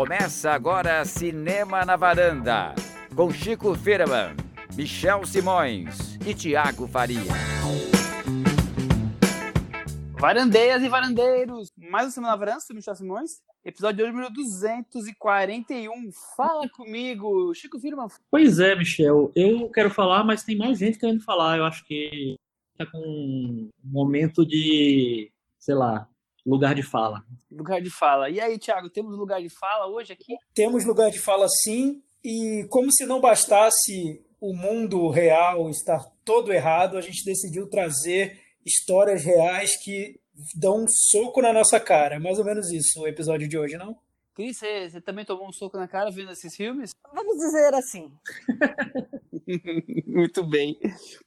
Começa agora Cinema na Varanda, com Chico Firman, Michel Simões e Tiago Faria. Varandeiras e varandeiros, mais um Semana na Varanda, sou Michel Simões, episódio de hoje, número 241. Fala comigo, Chico Firman. Pois é, Michel, eu quero falar, mas tem mais gente querendo falar. Eu acho que tá com um momento de, sei lá, lugar de fala. Lugar de fala. E aí, Thiago, temos lugar de fala hoje aqui? Temos lugar de fala sim, e como se não bastasse o mundo real estar todo errado, a gente decidiu trazer histórias reais que dão um soco na nossa cara. Mais ou menos isso o episódio de hoje, não? Cris, você, você também tomou um soco na cara vendo esses filmes? Vamos dizer assim. Muito bem.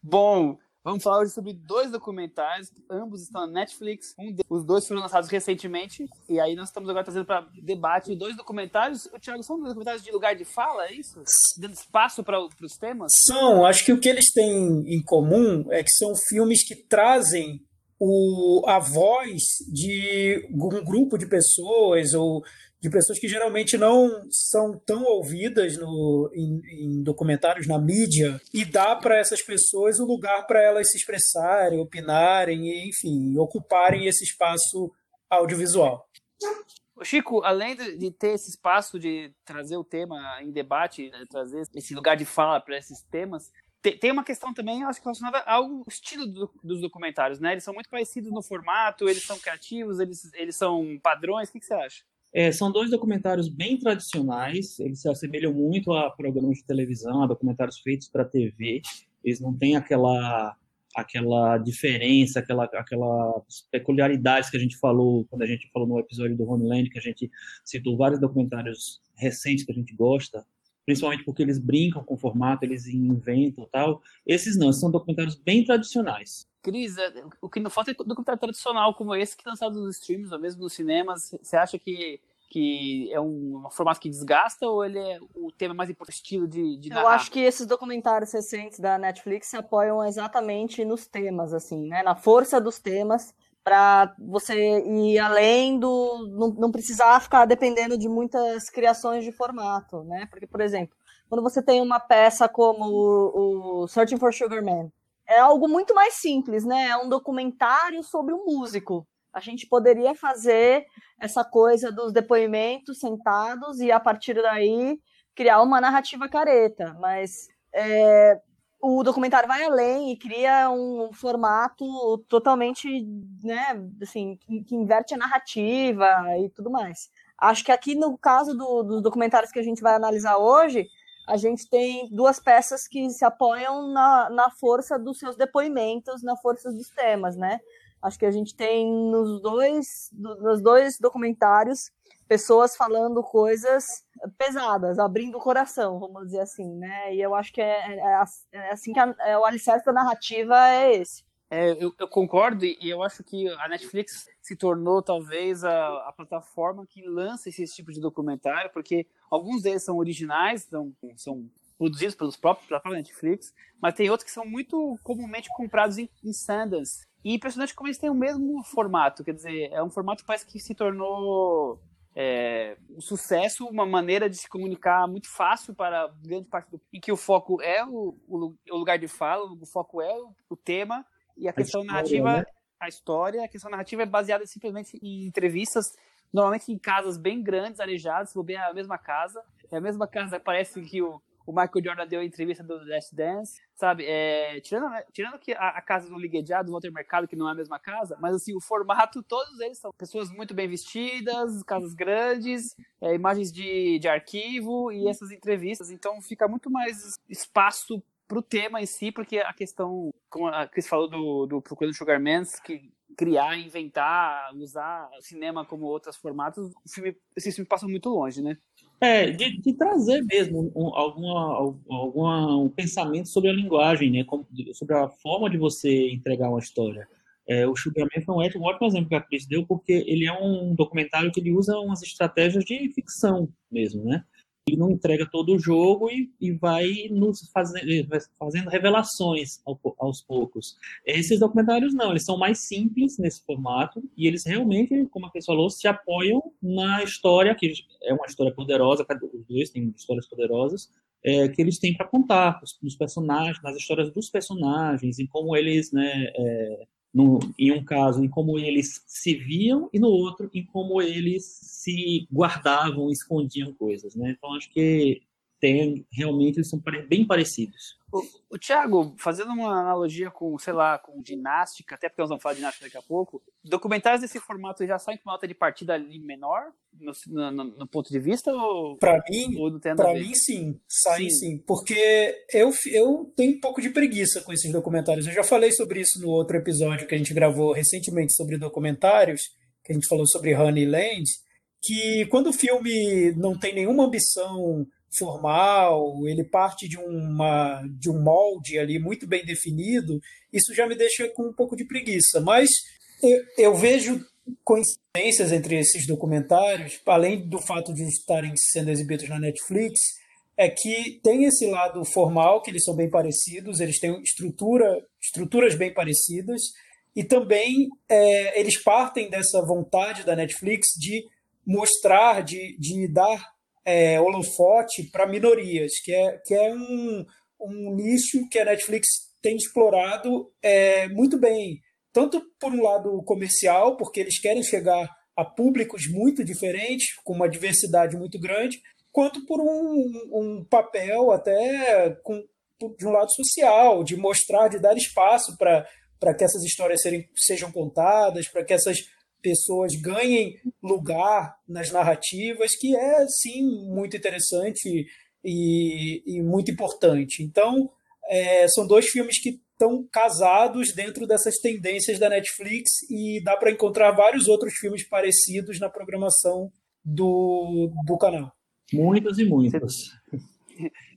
Bom, Vamos falar hoje sobre dois documentários, ambos estão na Netflix. Um. Os dois foram lançados recentemente, e aí nós estamos agora trazendo para debate dois documentários. O Thiago, são documentários de lugar de fala, é isso? Dando espaço para os temas? São, acho que o que eles têm em comum é que são filmes que trazem o, a voz de um grupo de pessoas ou de pessoas que geralmente não são tão ouvidas no, em, em documentários, na mídia, e dá para essas pessoas o lugar para elas se expressarem, opinarem, e, enfim, ocuparem esse espaço audiovisual. Chico, além de ter esse espaço de trazer o tema em debate, né, trazer esse lugar de fala para esses temas, tem uma questão também, acho que relacionada ao estilo do, dos documentários, né? Eles são muito parecidos no formato, eles são criativos, eles, eles são padrões. O que, que você acha? É, são dois documentários bem tradicionais, eles se assemelham muito a programas de televisão, a documentários feitos para TV. Eles não têm aquela aquela diferença, aquela aquelas peculiaridades que a gente falou quando a gente falou no episódio do Homeland, que a gente citou vários documentários recentes que a gente gosta, principalmente porque eles brincam com o formato, eles inventam tal. Esses não, são documentários bem tradicionais. Cris, é, o que não falta é documentário tradicional como esse que é lançado nos streams ou mesmo nos cinemas. Você acha que, que é um, um, formato que desgasta ou ele é o tema mais importante, estilo de, de Eu acho que esses documentários recentes da Netflix se apoiam exatamente nos temas, assim, né? Na força dos temas para você ir além do não, não precisar ficar dependendo de muitas criações de formato, né? Porque, por exemplo, quando você tem uma peça como o, o Searching for Sugar Man, é algo muito mais simples, né? É um documentário sobre um músico. A gente poderia fazer essa coisa dos depoimentos sentados e a partir daí criar uma narrativa careta, mas é, o documentário vai além e cria um formato totalmente, né, assim, que, inverte a narrativa e tudo mais. Acho que aqui no caso do, dos documentários que a gente vai analisar hoje, a gente tem duas peças que se apoiam na, na força dos seus depoimentos, na força dos temas, né? Acho que a gente tem nos dois, nos dois documentários pessoas falando coisas pesadas, abrindo o coração, vamos dizer assim, né? E eu acho que é, é, é assim que a, é, o alicerce da narrativa é esse. É, eu, eu, concordo e eu acho que a Netflix se tornou talvez a, a, plataforma que lança esse tipo de documentário, porque alguns deles são originais, são, são produzidos pelos próprios pela própria Netflix, mas tem outros que são muito comumente comprados em, em Sundance. E impressionante como eles têm o mesmo formato, quer dizer, é um formato que parece que se tornou é, um sucesso, uma maneira de se comunicar muito fácil para grande parte do em que o foco é o, o, o lugar de fala, o foco é o, o tema e a questão a história, narrativa, né? a história, a questão narrativa é baseada simplesmente em entrevistas, normalmente em casas bem grandes, arejadas, se bobear a mesma casa, é a mesma casa, parece que o o Michael Jordan deu a entrevista do Last Dance, sabe? É, tirando, tirando que a, a, casa do Liguejá, do Walter Mercado, que não é a mesma casa, mas assim, o formato, todos eles são pessoas muito bem vestidas, casas grandes, é, imagens de, de arquivo e essas entrevistas, então fica muito mais espaço pro tema em si, porque a questão, como a Cris falou do, do Procurando Sugar Man, que criar, inventar, usar cinema como outros formatos, o filme, esse filme passa muito longe, né? É, de, de trazer mesmo um, alguma, um pensamento sobre a linguagem, né? Como, sobre a forma de você entregar uma história. É, o Sugarman foi um ótimo, ótimo exemplo que a Cris deu, porque ele é um documentário que ele usa umas estratégias de ficção mesmo, né? Ele não entrega todo o jogo e, e vai nos fazendo, fazendo revelações ao, aos poucos. Esses documentários não, eles são mais simples nesse formato e eles realmente, como a pessoa falou, se apoiam na história, que é uma história poderosa, os dois têm histórias poderosas, é, que eles têm para contar, os, personagens, nas histórias dos personagens, em como eles né, é, no, em um caso, em como eles se viam, e no outro, em como eles se guardavam, escondiam coisas, né? Então, acho que tem, realmente eles são bem parecidos. O, o Thiago, fazendo uma analogia com, sei lá, com ginástica, até porque nós vamos falar de ginástica daqui a pouco, documentários desse formato já saem com uma nota de partida ali menor, no, no, no ponto de vista? Para mim, para mim sim, saem sim. sim. Porque eu, eu tenho um pouco de preguiça com esses documentários. Eu já falei sobre isso no outro episódio que a gente gravou recentemente sobre documentários, que a gente falou sobre Honeyland, que quando o filme não tem nenhuma ambição formal, ele parte de, uma, de um molde ali muito bem definido, isso já me deixa com um pouco de preguiça. Mas eu, eu vejo coincidências entre esses documentários, além do fato de estarem sendo exibidos na Netflix, é que tem esse lado formal, que eles são bem parecidos, eles têm estrutura, estruturas bem parecidas, e também é, eles partem dessa vontade da Netflix de mostrar, de, de dar é, holofote para minorias, que é, que é um, um nicho que a Netflix tem explorado é, muito bem. Tanto por um lado comercial, porque eles querem chegar a públicos muito diferentes, com uma diversidade muito grande, quanto por um, um papel até com, de um lado social, de mostrar, de dar espaço para que essas histórias serem, sejam contadas, para que essas pessoas ganhem lugar nas narrativas, que é, sim, muito interessante e, e muito importante. Então, é, são dois filmes que estão casados dentro dessas tendências da Netflix e dá para encontrar vários outros filmes parecidos na programação do, do canal. Muitas e muitas.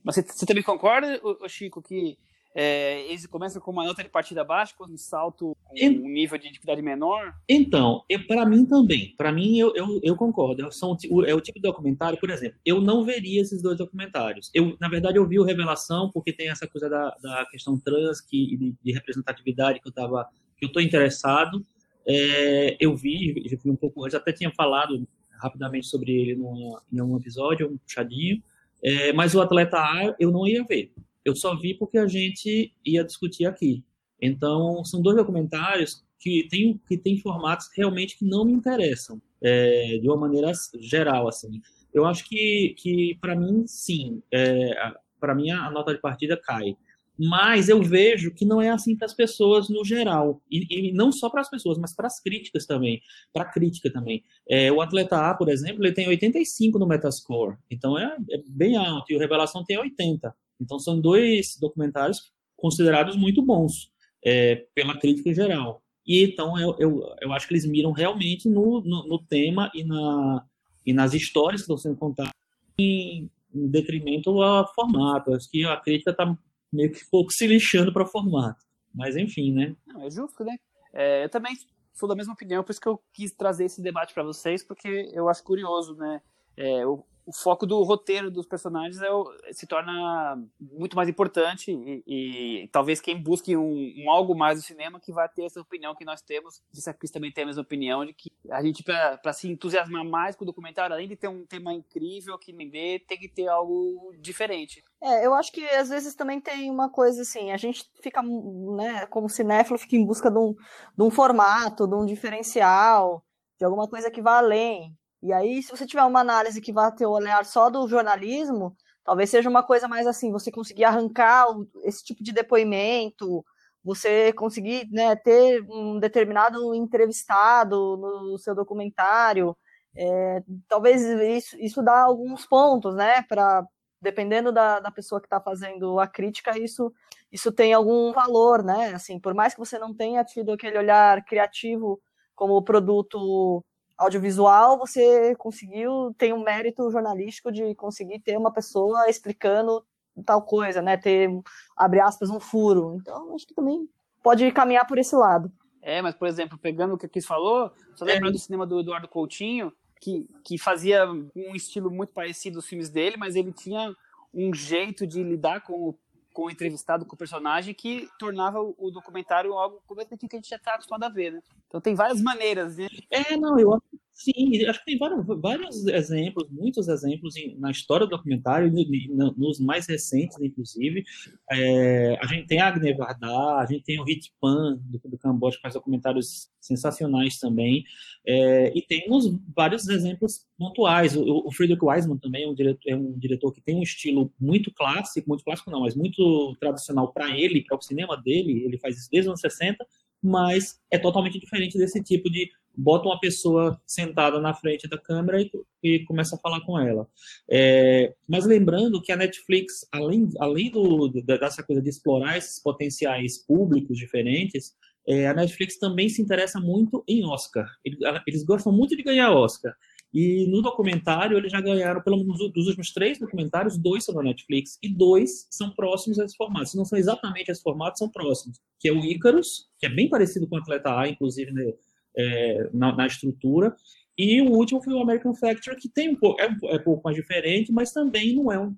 Mas você, você também concorda, Chico, que é, eles começam com uma nota de partida baixa, com um salto, um nível de dificuldade menor? Então, para mim também. Para mim, eu, eu, eu concordo. São, é o tipo de documentário, por exemplo, eu não veria esses dois documentários. Eu, na verdade, eu vi o Revelação, porque tem essa coisa da, da questão trans que, de, de representatividade que eu tava, que eu estou interessado. É, eu vi, já vi um pouco antes, até tinha falado rapidamente sobre ele numa, em um episódio, um puxadinho. É, mas o Atleta A eu não ia ver eu só vi porque a gente ia discutir aqui. Então, são dois documentários que têm que tem formatos realmente que não me interessam, é, de uma maneira geral, assim. Eu acho que, que para mim, sim, é, para mim a nota de partida cai. Mas eu vejo que não é assim para as pessoas no geral. E, e não só para as pessoas, mas para as críticas também. Para a crítica também. É, o Atleta A, por exemplo, ele tem 85 no Metascore. Então é, é bem alto. E o Revelação tem 80. Então, são dois documentários considerados muito bons é, pela crítica em geral. E então, eu, eu, eu acho que eles miram realmente no, no, no tema e, na, e nas histórias que estão sendo contadas em, em detrimento ao formato. Acho que a crítica está meio que pouco se lixando para o formato. Mas, enfim, né? Não, é justo, né? É, eu também sou da mesma opinião, por isso que eu quis trazer esse debate para vocês, porque eu acho curioso, né? É, o foco do roteiro dos personagens é se torna muito mais importante e, e talvez quem busque um, um, algo mais do cinema que vai ter essa opinião que nós temos, disse a Cris também tem a mesma opinião, de que a gente, para se entusiasmar mais com o documentário, além de ter um tema incrível que vê, tem que ter algo diferente. É, eu acho que às vezes também tem uma coisa assim, a gente fica, né, como cinéfilo, fica em busca de um, de um formato, de um diferencial, de alguma coisa que vá além. E aí, se você tiver uma análise que vá ter o olhar só do jornalismo, talvez seja uma coisa mais assim, você conseguir arrancar esse tipo de depoimento, você conseguir né, ter um determinado entrevistado no seu documentário, é, talvez isso, isso dá alguns pontos, né, para dependendo da, da pessoa que está fazendo a crítica, isso, isso tem algum valor, né, assim, por mais que você não tenha tido aquele olhar criativo como produto audiovisual, você conseguiu, tem um mérito jornalístico de conseguir ter uma pessoa explicando tal coisa, né? Ter, abre aspas, um furo. Então, acho que também pode caminhar por esse lado. É, mas, por exemplo, pegando o que a Cris falou, só é. lembrando do cinema do Eduardo Coutinho, que, que fazia um estilo muito parecido aos filmes dele, mas ele tinha um jeito de lidar com o com o entrevistado, com o personagem, que tornava o documentário algo completamente que a gente já está acostumado a ver, né? Então tem várias maneiras, né? É, não, eu acho sim, acho que tem vários, vários exemplos, muitos exemplos em, na história do documentário, no, nos mais recentes, inclusive. É, a gente tem a Agne Varda, a gente tem o Hit Pan, do, do Camboja, que faz documentários sensacionais também. É, e temos vários exemplos pontuais. O, o Friedrich Wiseman também é um, diretor, é um diretor que tem um estilo muito clássico, muito clássico não, mas muito tradicional para ele, para o cinema dele. Ele faz isso desde os anos 60, mas é totalmente diferente desse tipo de bota uma pessoa sentada na frente da câmera e, e começa a falar com ela. É, mas lembrando que a Netflix, além, além do, dessa coisa de explorar esses potenciais públicos diferentes, é, a Netflix também se interessa muito em Oscar. Eles, eles, gostam muito de ganhar Oscar. E no documentário, eles já ganharam, pelo menos dos últimos três documentários, dois são da Netflix e dois são próximos a esse formato. Se não são exatamente esse formato, são próximos. Que é o Icarus, que é bem parecido com o Atleta A, inclusive né, é, na, na, estrutura. E o último foi o American Factory, que tem um pouco, é, é um pouco mais diferente, mas também não é um,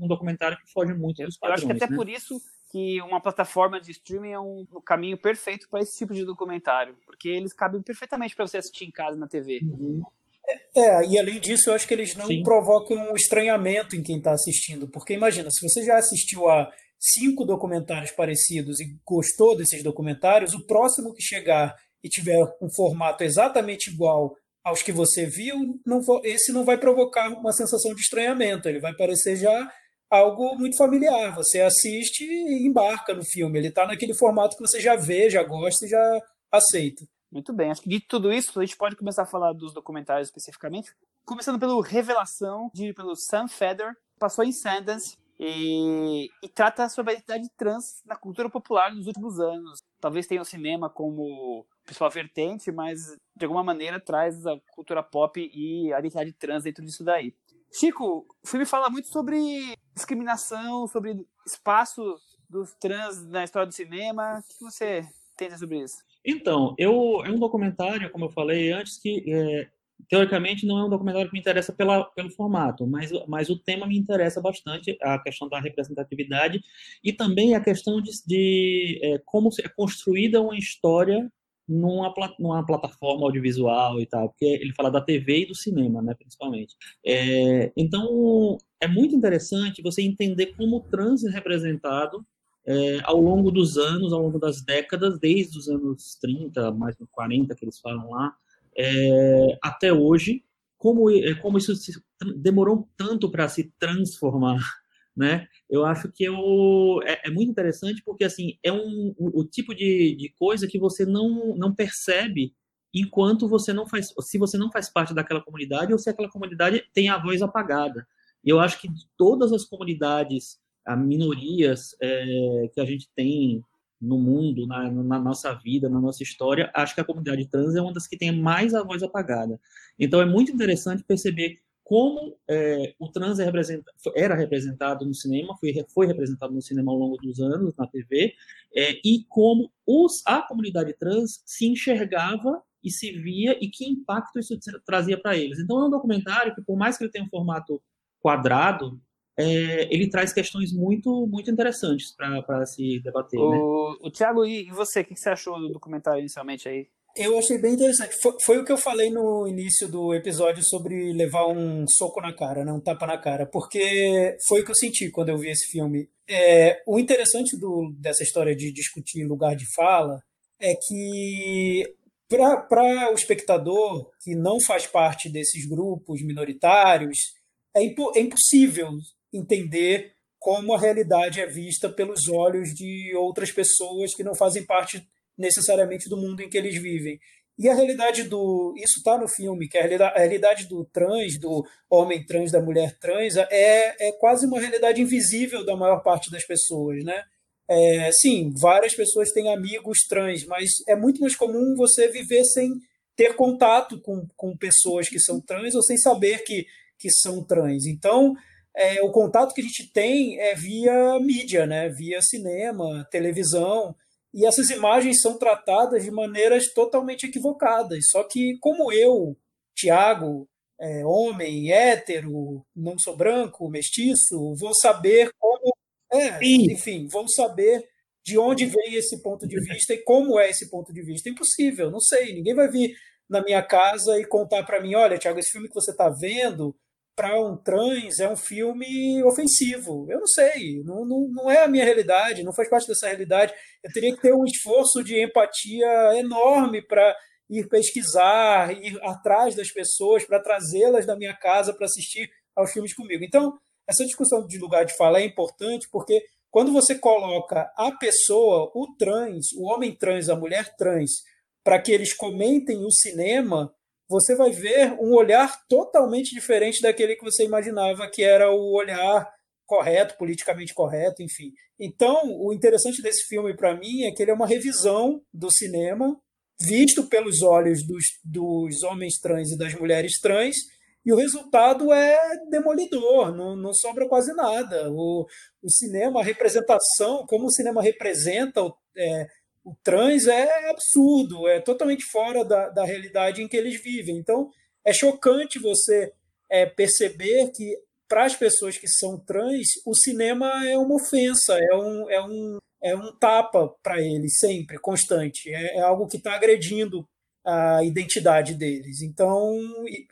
um documentário que foge muito dos padrões. Eu acho que até né? por isso que uma plataforma de streaming é um, um caminho perfeito para esse tipo de documentário, porque eles cabem perfeitamente para você assistir em casa na TV. Uhum. É, e além disso, eu acho que eles não Sim. provocam um estranhamento em quem está assistindo, porque imagina, se você já assistiu a cinco documentários parecidos e gostou desses documentários, o próximo que chegar e tiver um formato exatamente igual aos que você viu, não, esse não vai provocar uma sensação de estranhamento, ele vai parecer já algo muito familiar. Você assiste e embarca no filme. Ele está naquele formato que você já vê, já gosta e já aceita. Muito bem. Acho que de tudo isso, a gente pode começar a falar dos documentários especificamente. Começando pelo Revelação, de pelo Sam Feder. Passou em Sundance e, e, trata sobre a identidade trans na cultura popular nos últimos anos. Talvez tenha o cinema como principal vertente, mas de alguma maneira traz a cultura pop e a identidade trans dentro disso daí. Chico, o filme fala muito sobre discriminação, sobre espaço dos trans na história do cinema. O que você tem sobre isso? Então, eu, é um documentário, como eu falei antes, que é, teoricamente não é um documentário que me interessa pela, pelo formato, mas, mas o tema me interessa bastante, a questão da representatividade e também a questão de, de é, como é construída uma história numa, numa plataforma audiovisual e tal, porque ele fala da TV e do cinema, né, principalmente. É, então, é muito interessante você entender como o trans é representado é, ao longo dos anos, ao longo das décadas, desde os anos 30, mais 40 que eles falam lá, é, até hoje, como, é, como isso demorou tanto para se transformar né? Eu acho que eu, é, é, muito interessante porque assim é um o, o, tipo de, de coisa que você não, não percebe enquanto você não faz se você não faz parte daquela comunidade ou se aquela comunidade tem a voz apagada. E eu acho que todas as comunidades, as minorias é, que a gente tem no mundo, na, na, nossa vida, na nossa história, acho que a comunidade trans é uma das que tem mais a voz apagada. Então é muito interessante perceber como é, o trans é representa, era representado no cinema, foi, foi representado no cinema ao longo dos anos, na TV, é, e como os, a comunidade trans se enxergava e se via e que impacto isso trazia para eles. Então é um documentário que, por mais que ele tenha um formato quadrado, é, ele traz questões muito muito interessantes para se debater. O, né? o Thiago, e você, o que você achou do documentário inicialmente aí? Eu achei bem interessante. Foi, foi, o que eu falei no início do episódio sobre levar um soco na cara, né? um tapa na cara, porque foi o que eu senti quando eu vi esse filme. É, o interessante do, dessa história de discutir lugar de fala é que para o espectador que não faz parte desses grupos minoritários, é, impo, é impossível entender como a realidade é vista pelos olhos de outras pessoas que não fazem parte necessariamente do mundo em que eles vivem. E a realidade do. Isso está no filme, que a realidade, do trans, do homem trans, da mulher trans, é, é quase uma realidade invisível da maior parte das pessoas, né? É, sim, várias pessoas têm amigos trans, mas é muito mais comum você viver sem ter contato com, com pessoas que são trans ou sem saber que, que são trans. Então, é, o contato que a gente tem é via mídia, né? via cinema, televisão. E essas imagens são tratadas de maneiras totalmente equivocadas. Só que, como eu, Tiago, é, homem, hétero, não sou branco, mestiço, vou saber como. É, enfim, vou saber de onde vem esse ponto de vista e como é esse ponto de vista. Impossível, não sei. Ninguém vai vir na minha casa e contar para mim: olha, Tiago, esse filme que você está vendo para um trans é um filme ofensivo. Eu não sei, não, não, não é a minha realidade, não faz parte dessa realidade. Eu teria que ter um esforço de empatia enorme para ir pesquisar, ir atrás das pessoas, para trazê-las da minha casa para assistir aos filmes comigo. Então, essa discussão de lugar de fala é importante porque quando você coloca a pessoa, o trans, o homem trans, a mulher trans, para que eles comentem o cinema, você vai ver um olhar totalmente diferente daquele que você imaginava que era o olhar correto, politicamente correto, enfim. Então, o interessante desse filme para mim é que ele é uma revisão do cinema visto pelos olhos dos, dos homens trans e das mulheres trans, e o resultado é demolidor, não, não sobra quase nada. O, o cinema, a representação, como o cinema representa é, o trans é absurdo, é totalmente fora da, da realidade em que eles vivem. Então, é chocante você é, perceber que, para as pessoas que são trans, o cinema é uma ofensa, é um, é um, é um tapa para eles, sempre, constante. É, é algo que está agredindo a identidade deles. Então,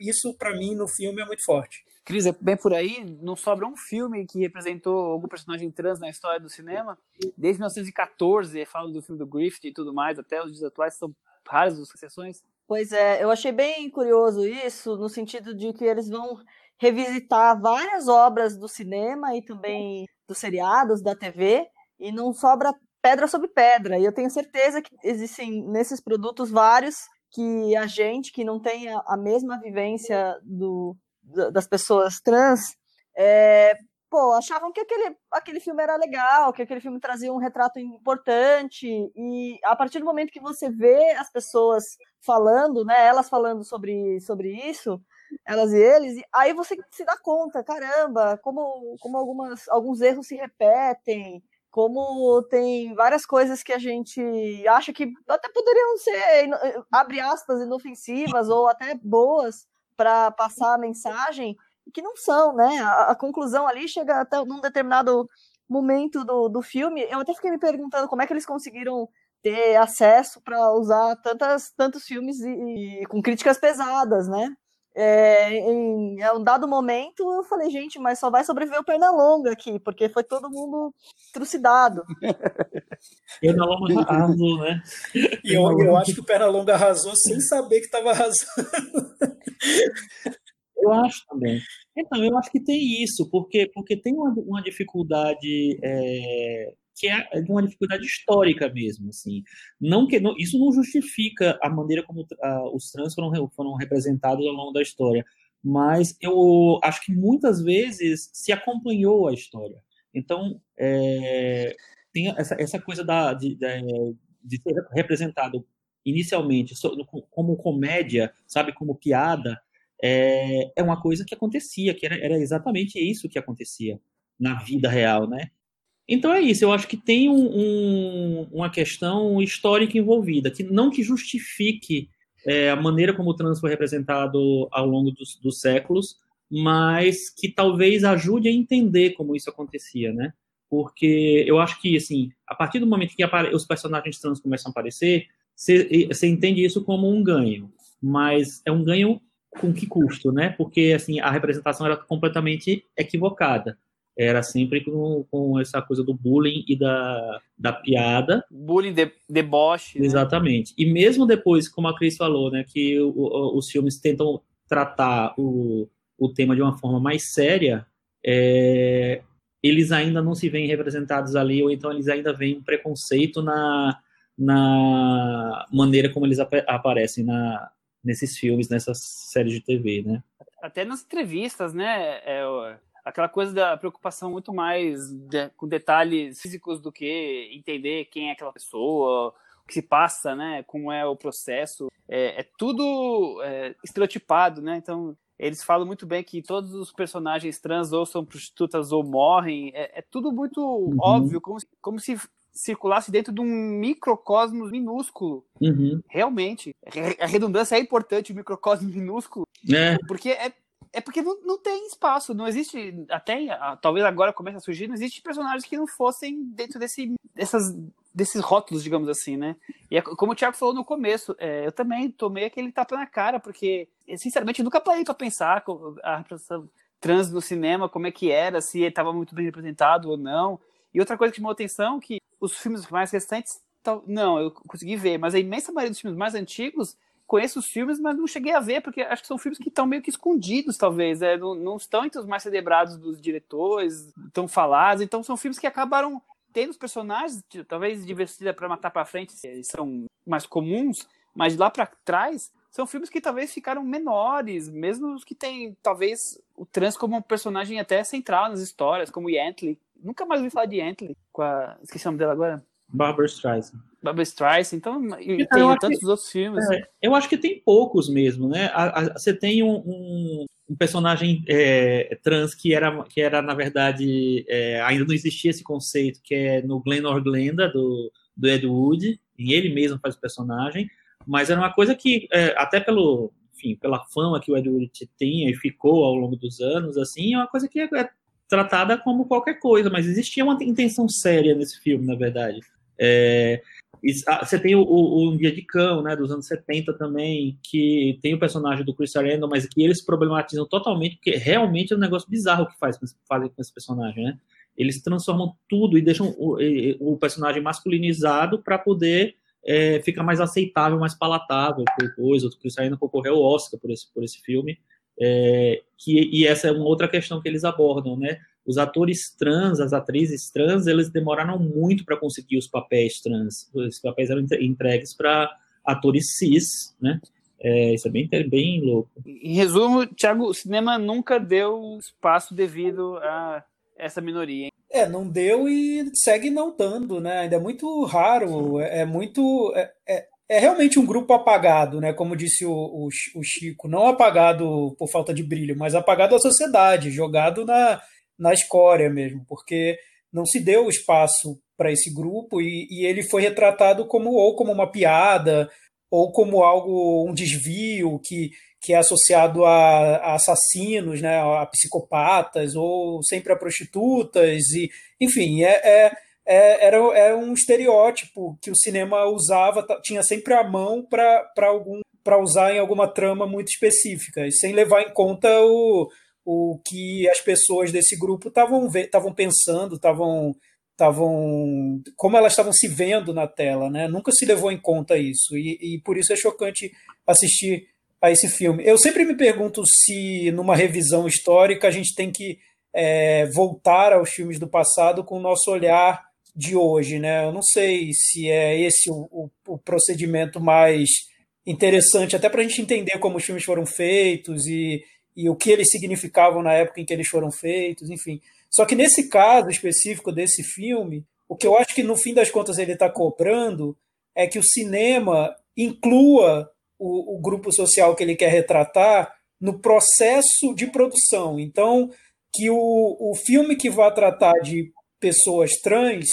isso para mim no filme é muito forte. Cris, é bem por aí, não sobra um filme que representou algum personagem trans na história do cinema. Desde 1914, falam do filme do Griffith e tudo mais, até os dias atuais são raras as exceções. Pois é, eu achei bem curioso isso, no sentido de que eles vão revisitar várias obras do cinema e também dos seriados, da TV, e não sobra pedra sobre pedra. E eu tenho certeza que existem nesses produtos vários que a gente que não tem a mesma vivência do, das pessoas trans, é, pô, achavam que aquele, aquele filme era legal, que aquele filme trazia um retrato importante, e a partir do momento que você vê as pessoas falando, né, elas falando sobre, sobre isso, elas e eles, aí você se dá conta, caramba, como, como algumas, alguns erros se repetem, como tem várias coisas que a gente acha que até poderiam ser, abre aspas, inofensivas ou até boas para passar a mensagem, que não são, né? A, a, conclusão ali chega até num determinado momento do, do filme. Eu até fiquei me perguntando como é que eles conseguiram ter acesso para usar tantas, tantos filmes e, e com críticas pesadas, né? É, em, em um dado momento eu falei, gente, mas só vai sobreviver o Pernalonga aqui, porque foi todo mundo trucidado. Pernalonga arrasou, né? E eu, eu acho que o Pernalonga arrasou sem saber que estava arrasando. Eu acho também. Então, eu acho que tem isso, porque, porque tem uma, uma dificuldade é, que é uma dificuldade histórica mesmo, assim. Não que não, isso não justifica a maneira como a, os trans foram, foram representados ao longo da história, mas eu acho que muitas vezes se acompanhou a história. Então, é, tem essa, essa coisa da, de, de, de ser representado inicialmente como comédia, sabe, como piada, é, é uma coisa que acontecia, que era, era exatamente isso que acontecia na vida real, né? Então é isso, eu acho que tem um, um, uma questão histórica envolvida, que não que justifique é, a maneira como o trans foi representado ao longo dos, dos, séculos, mas que talvez ajude a entender como isso acontecia, né? Porque eu acho que, assim, a partir do momento que os personagens trans começam a aparecer, você entende isso como um ganho, mas é um ganho com que custo, né? Porque, assim, a representação era completamente equivocada era sempre com, com essa coisa do bullying e da, da piada. Bullying, de, deboche. Né? Exatamente. E mesmo depois, como a Cris falou, né, que o, o, os filmes tentam tratar o, o tema de uma forma mais séria, é, eles ainda não se veem representados ali, ou então eles ainda veem um preconceito na, na maneira como eles ap aparecem na, nesses filmes, nessas séries de TV, né? Até nas entrevistas, né? É, aquela coisa da preocupação muito mais de, com detalhes físicos do que entender quem é aquela pessoa, o que se passa, né? Como é o processo. É, é tudo é, estereotipado, né? Então eles falam muito bem que todos os personagens trans ou são prostitutas ou morrem. É, é tudo muito uhum. óbvio, como, como se circulasse dentro de um microcosmos minúsculo. Uhum. Realmente. A redundância é importante, o microcosmo minúsculo. É. Porque é, é porque não, não tem espaço, não existe. Até talvez agora comece a surgir, não existe personagens que não fossem dentro desse, dessas, desses rótulos, digamos assim, né? E é, como o Thiago falou no começo, é, eu também tomei aquele tapa na cara, porque, sinceramente, eu nunca parei para pensar a representação trans no cinema, como é que era, se estava muito bem representado ou não. E outra coisa que chamou atenção, que os filmes mais recentes, não, eu consegui ver, mas a imensa maioria dos filmes mais antigos, conheço os filmes, mas não cheguei a ver, porque acho que são filmes que estão meio que escondidos, talvez, é, não, não estão entre os mais celebrados dos diretores, tão falados, então são filmes que acabaram tendo os personagens, talvez divertida para matar para frente, são mais comuns, mas lá para trás são filmes que talvez ficaram menores, mesmo os que têm, talvez, o trans como um personagem até central nas histórias, como Yantley. Nunca mais ouvi falar de Yantley, com a... esqueci o nome dela agora. Barbara Streisand. Barbara Streisand, então, e então, tem tantos que, outros filmes. É, eu acho que tem poucos mesmo, né? A, a, você tem um, um, um personagem é, trans que era, que era na verdade, é, ainda não existia esse conceito, que é no Glenn Glenda, do, do Ed Wood, e ele mesmo faz o personagem. Mas era uma coisa que, é, até pelo, enfim, pela fama que o Edward tinha e ficou ao longo dos anos, assim, é uma coisa que é, é tratada como qualquer coisa, mas existia uma intenção séria nesse filme, na verdade. É, ah, você tem o, o, o Dia de Cão, né, dos anos 70 também, que tem o personagem do Chris Arendon, mas que eles problematizam totalmente, porque realmente é um negócio bizarro que faz, fazem com esse personagem, né? Eles transformam tudo e deixam o, o personagem masculinizado para poder é, fica mais aceitável, mais palatável coisa. O Chris ainda concorreu ao Oscar por esse, por esse filme. É, que, e essa é uma outra questão que eles abordam, né? Os atores trans, as atrizes trans, eles demoraram muito para conseguir os papéis trans. Os papéis eram entregues para atores cis, né? É, isso é bem, bem louco. Em resumo, Thiago, o cinema nunca deu espaço devido a essa minoria. Hein? É, não deu e segue não dando, né? Ainda é muito raro, é, é muito. É, é, é, realmente um grupo apagado, né? Como disse o, o, o, Chico, não apagado por falta de brilho, mas apagado da sociedade, jogado na, na escória mesmo, porque não se deu espaço para esse grupo e, e ele foi retratado como ou como uma piada ou como algo um desvio que que é associado a, a, assassinos, né, a psicopatas ou sempre a prostitutas e, enfim, é, é, é era, era um estereótipo que o cinema usava, tinha sempre a mão para algum para usar em alguma trama muito específica, sem levar em conta o, o que as pessoas desse grupo estavam estavam pensando, estavam estavam como elas estavam se vendo na tela, né? Nunca se levou em conta isso e, e por isso é chocante assistir a esse filme. Eu sempre me pergunto se, numa revisão histórica, a gente tem que é, voltar aos filmes do passado com o nosso olhar de hoje. Né? Eu não sei se é esse o, o, o procedimento mais interessante, até para a gente entender como os filmes foram feitos e, e o que eles significavam na época em que eles foram feitos, enfim. Só que nesse caso específico desse filme, o que eu acho que no fim das contas ele está cobrando é que o cinema inclua o, o grupo social que ele quer retratar no processo de produção. Então, que o, o filme que vai tratar de pessoas trans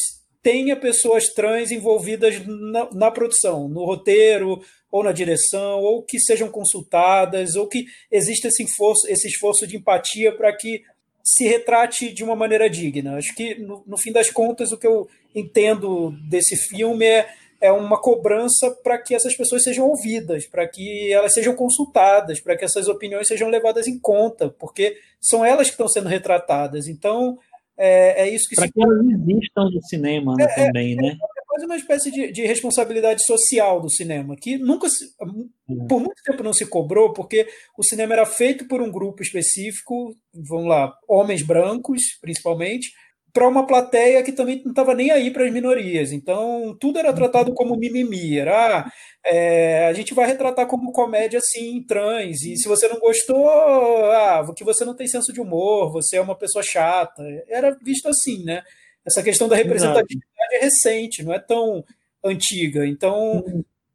tenha pessoas trans envolvidas na, na, produção, no roteiro, ou na direção, ou que sejam consultadas, ou que exista esse esforço, esse esforço de empatia para que se retrate de uma maneira digna. Acho que, no, no fim das contas, o que eu entendo desse filme é é uma cobrança para que essas pessoas sejam ouvidas, para que elas sejam consultadas, para que essas opiniões sejam levadas em conta, porque são elas que estão sendo retratadas. Então, é, é isso que para se. que elas existam no cinema né, é, também, é, né? É quase uma espécie de, de, responsabilidade social do cinema, que nunca, se, uhum. por muito tempo não se cobrou, porque o cinema era feito por um grupo específico, vamos lá, homens brancos, principalmente, para uma plateia que também não estava nem aí para as minorias. Então, tudo era tratado como mimimi. Era, ah, é, a gente vai retratar como comédia assim, trans. E se você não gostou, ah, que você não tem senso de humor, você é uma pessoa chata. Era visto assim, né? Essa questão da representatividade Exato. é recente, não é tão antiga. Então,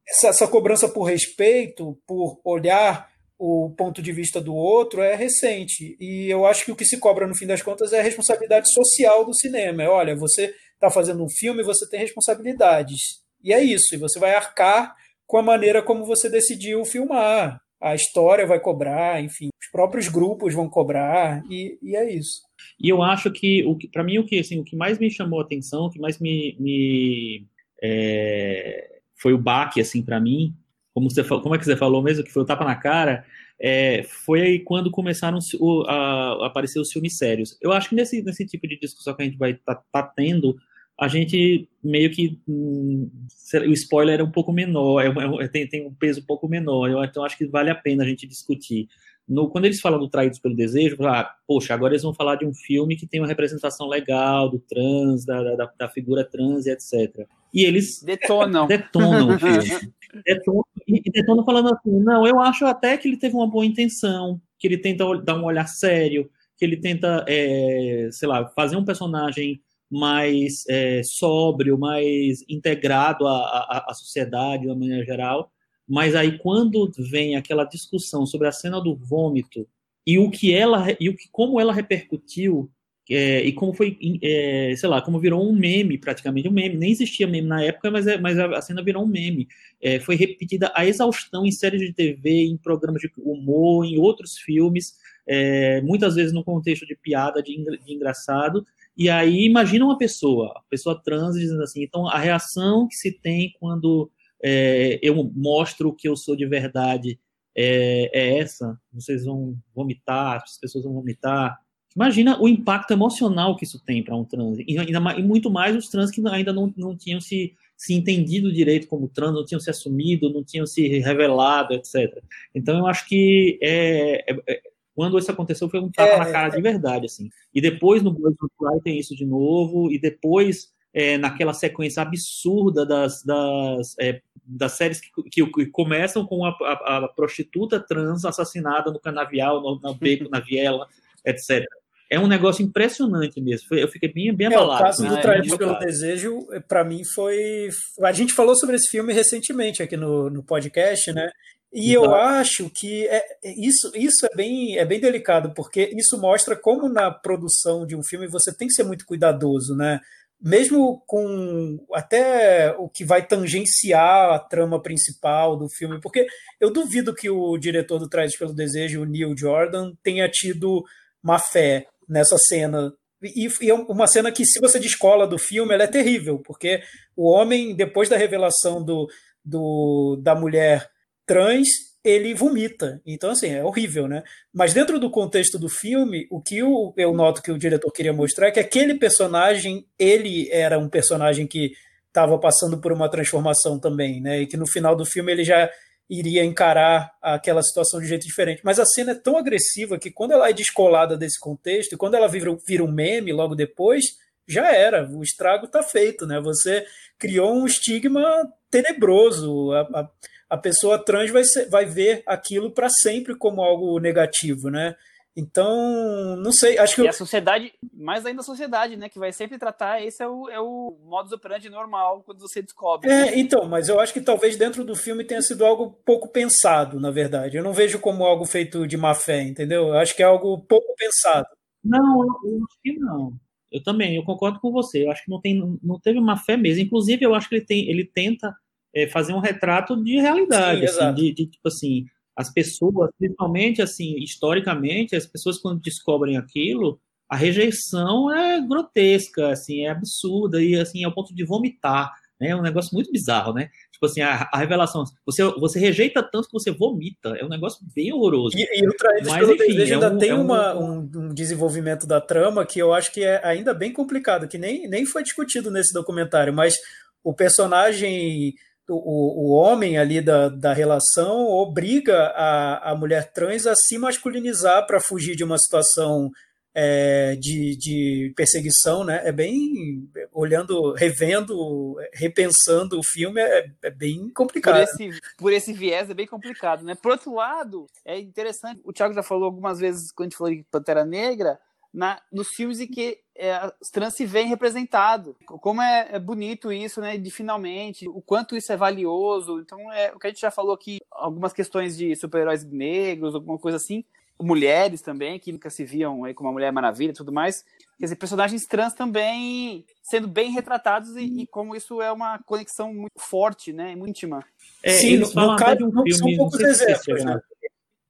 essa, essa cobrança por respeito, por olhar o ponto de vista do outro é recente. E eu acho que o que se cobra, no fim das contas, é a responsabilidade social do cinema. É, olha, você está fazendo um filme, você tem responsabilidades. E é isso, e você vai arcar com a maneira como você decidiu filmar. a história vai cobrar, enfim, os próprios grupos vão cobrar, e, e é isso. E eu acho que, o que para mim, o que, assim, o que mais me chamou a atenção, o que mais me. me é, foi o baque, assim, para mim, como, você, como é que você falou mesmo, que foi o tapa na cara, é, foi quando começaram a, a, aparecer os filmes sérios. Eu acho que nesse, nesse tipo de discussão que a gente vai tá, tá tendo, a gente meio que hum, o spoiler é um pouco menor, é, é, tem, tem um peso um pouco menor. Eu, então acho que vale a pena a gente discutir. No, quando eles falam do Traídos pelo Desejo, ah, poxa, agora eles vão falar de um filme que tem uma representação legal do trans, da, da, da figura trans e etc. E eles detonam. Detonam o filme. detonam, e detonam falando assim, não, eu acho até que ele teve uma boa intenção, que ele tenta dar um olhar sério, que ele tenta, é, sei lá, fazer um personagem mais é, sóbrio, mais integrado à, à, à sociedade de uma maneira geral. Mas aí quando vem aquela discussão sobre a cena do vômito e o que ela e o que como ela repercutiu é, e como foi, é, sei lá, como virou um meme praticamente, um meme, nem existia meme na época, mas, é, mas a, cena virou um meme. É, foi repetida a exaustão em séries de TV, em programas de humor, em outros filmes, é, muitas vezes no contexto de piada, de, de engraçado, e aí imagina uma pessoa, a pessoa trans dizendo assim, então a reação que se tem quando é, eu mostro que eu sou de verdade é, é, essa, vocês vão vomitar, as pessoas vão vomitar. Imagina o impacto emocional que isso tem para um trans, e, ainda mais, e muito mais os trans que ainda não, não tinham se, se entendido direito como trans, não tinham se assumido, não tinham se revelado, etc. Então eu acho que é, é, é quando isso aconteceu, foi um tapa é, na cara de verdade, assim. E depois no Blood Fly tem isso de novo, e depois é, naquela sequência absurda das, das, é, das séries que, que, que, começam com a, a, a, prostituta trans assassinada no canavial, no, no beco, na viela, etc. É um negócio impressionante mesmo. Eu fiquei bem, bem abalado. É, o caso do Traído pelo Desejo, para mim, foi. A gente falou sobre esse filme recentemente aqui no, no podcast, né? E eu acho que é, é, isso, isso é, bem, é bem delicado, porque isso mostra como na produção de um filme você tem que ser muito cuidadoso, né? Mesmo com até o que vai tangenciar a trama principal do filme, porque eu duvido que o diretor do Traz pelo Desejo, o Neil Jordan, tenha tido má fé nessa cena. E, e, é uma cena que, se você descola do filme, ela é terrível, porque o homem, depois da revelação do, do da mulher trans, ele vomita. Então, assim, é horrível, né? Mas dentro do contexto do filme, o que eu, eu noto que o diretor queria mostrar é que aquele personagem, ele era um personagem que estava passando por uma transformação também, né? E que no final do filme ele já iria encarar aquela situação de jeito diferente. Mas a cena é tão agressiva que quando ela é descolada desse contexto, e quando ela vira, vira um meme logo depois, já era, o estrago está feito, né? Você criou um estigma tenebroso. A, a, a pessoa trans vai, ser, vai ver aquilo para sempre como algo negativo, né? Então, não sei, acho que... E a sociedade, mais ainda a sociedade, né, que vai sempre tratar, esse é o, é o modus operandi normal quando você descobre. É, então, mas eu acho que talvez dentro do filme tenha sido algo pouco pensado, na verdade. Eu não vejo como algo feito de má fé, entendeu? Eu acho que é algo pouco pensado. Não, eu acho que não. Eu também, eu concordo com você. Eu acho que não, tem, não teve uma fé mesmo. Inclusive, eu acho que ele, tem, ele tenta é, fazer um retrato de realidade, Sim, assim, de, de, tipo assim, as pessoas, principalmente assim, historicamente, as pessoas quando descobrem aquilo, a rejeição é grotesca, assim, é absurda e assim, ao ponto de vomitar, né? É um negócio muito bizarro, né? Tipo assim, a, a revelação, você, você rejeita tanto que você vomita, é um negócio bem horroroso. E, e o Traídos Mas, enfim, é ainda um, tem é uma, um... um, desenvolvimento da trama que eu acho que é ainda bem complicado, que nem, nem foi discutido nesse documentário, mas o personagem o, o homem ali da, da relação obriga a, a mulher trans a se masculinizar para fugir de uma situação é, de, de perseguição, né? É bem olhando, revendo, repensando o filme é, é bem complicado. Por esse, por esse viés é bem complicado, né? Por outro lado, é interessante. O Thiago já falou algumas vezes quando a gente falou de Pantera Negra na, nos filmes em que é, os trans se veem representados. Como é, é, bonito isso, né? De finalmente, o quanto isso é valioso. Então, é o que a gente já falou aqui, algumas questões de super-heróis negros, alguma coisa assim. Mulheres também, que nunca se viam aí como a Mulher Maravilha e tudo mais. Quer dizer, personagens trans também sendo bem retratados e, e como isso é uma conexão muito forte, né? Muito íntima. É, Sim, no, no caso, de um filme, são poucos exemplos, né?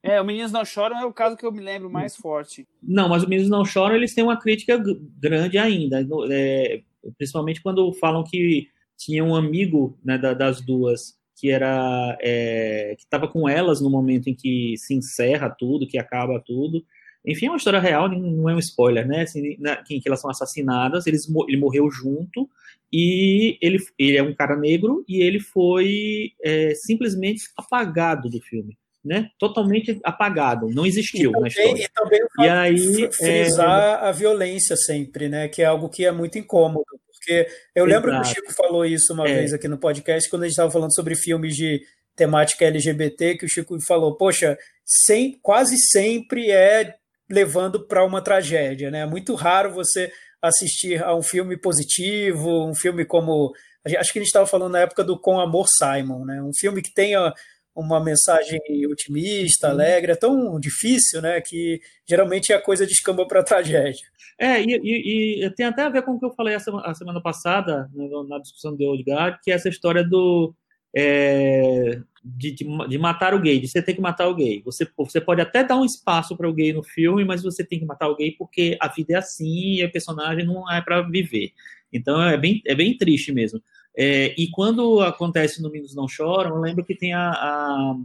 É, o Meninos Não Choram é o caso que eu me lembro mais forte. Não, mas o Meninos Não Choram, eles têm uma crítica grande ainda. É, principalmente quando falam que tinha um amigo né, das duas que era é, que estava com elas no momento em que se encerra tudo, que acaba tudo. Enfim, é uma história real, não é um spoiler, né? Assim, na, que, que elas são assassinadas, eles, ele morreu junto e ele, ele é um cara negro e ele foi é, simplesmente apagado do filme. Né? Totalmente apagado, não existiu também, na história. E também e aí, frisar é... a violência sempre, né? Que é algo que é muito incômodo. Porque eu Exato. lembro que o Chico falou isso uma é. vez aqui no podcast, quando a gente estava falando sobre filmes de temática LGBT, que o Chico falou, poxa, sem, quase sempre é levando para uma tragédia, né? É muito raro você assistir a um filme positivo, um filme como. Acho que a gente estava falando na época do Com Amor Simon, né? Um filme que tenha uma mensagem otimista, alegre, é tão difícil, né? Que geralmente a coisa descamba para tragédia. É, e, e, e, tem até a ver com o que eu falei a semana, a semana passada, né, na discussão do Old Guard, que é essa história do. É, de, de, de, matar o gay, de você ter que matar o gay. Você, você pode até dar um espaço para o gay no filme, mas você tem que matar o gay porque a vida é assim e o personagem não é para viver. Então é bem, é bem triste mesmo. É, e quando acontece no Meninos Não Choram, eu lembro que tem a, a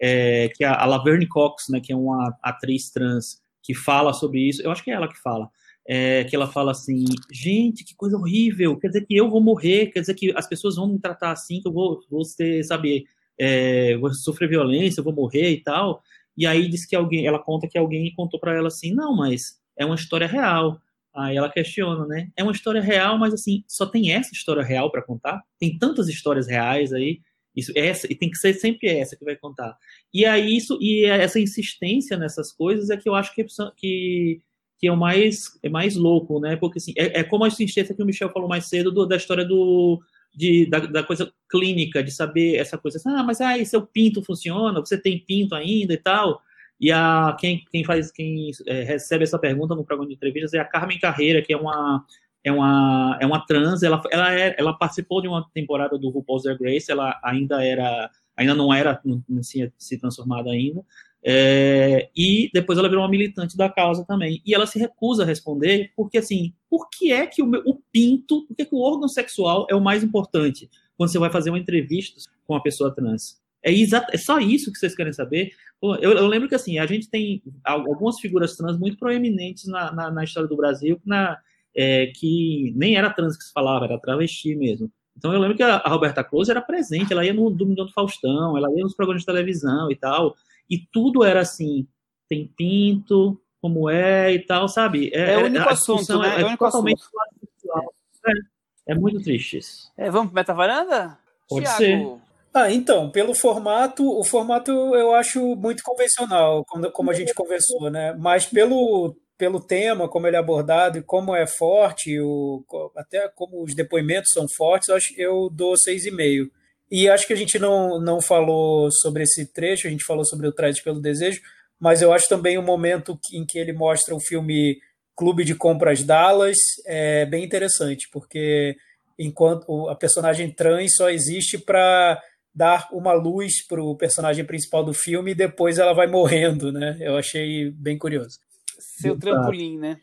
é, que a, Laverne Cox, né, que é uma atriz trans, que fala sobre isso. Eu acho que é ela que fala. É, que ela fala assim, gente, que coisa horrível, quer dizer que eu vou morrer, quer dizer que as pessoas vão me tratar assim, que eu vou, vou sabe, é, vou sofrer violência, eu vou morrer e tal. E aí diz que alguém, ela conta que alguém contou para ela assim, não, mas é uma história real. Aí ela questiona, né? É uma história real, mas assim, só tem essa história real para contar? Tem tantas histórias reais aí. Isso, essa, e tem que ser sempre essa que vai contar. E aí isso e essa insistência nessas coisas é que eu acho que, que, que é o mais é mais louco, né? Porque assim, é, é como a insistência que o Michel falou mais cedo do, da história do de, da, da, coisa clínica, de saber essa coisa. Assim, ah, mas aí seu pinto funciona, você tem pinto ainda e tal. E a, quem, quem faz, quem é, recebe essa pergunta no programa de entrevistas é a Carmen Carreira, que é uma é uma, é uma trans, ela, ela, é, ela participou de uma temporada do RuPaul's Drag Race, ela ainda era, ainda não era, não, não tinha se transformado ainda, é, e depois ela virou uma militante da causa também. E ela se recusa a responder, porque assim, por que é que o, o pinto, por que, é que o órgão sexual é o mais importante quando você vai fazer uma entrevista com uma pessoa trans? É, exato, é só isso que vocês querem saber? Eu, eu, lembro que assim, a gente tem algumas figuras trans muito proeminentes na, na, na história do Brasil, na, é, que nem era trans que se falava, era travesti mesmo. Então eu lembro que a, a Roberta Close era presente, ela ia no Domingão do Faustão, ela ia nos programas de televisão e tal, e tudo era assim, tem pinto, como é e tal, sabe? É, é o único assunto, né? É, é o único totalmente assunto. É, é, muito triste isso. É, vamos para Meta Varanda? Pode Thiago. ser. Ah, então, pelo formato, o formato eu acho muito convencional, como, como a gente conversou, né? Mas pelo, pelo tema, como ele é abordado e como é forte, o, até como os depoimentos são fortes, eu, acho, eu dou 6,5. E acho que a gente não, não falou sobre esse trecho, a gente falou sobre o Trade pelo Desejo, mas eu acho também o momento em que ele mostra o filme Clube de Compras Dallas é bem interessante, porque enquanto a personagem trans só existe para dar uma luz para o personagem principal do filme e depois ela vai morrendo, né? Eu achei bem curioso. Seu Exato. trampolim, né?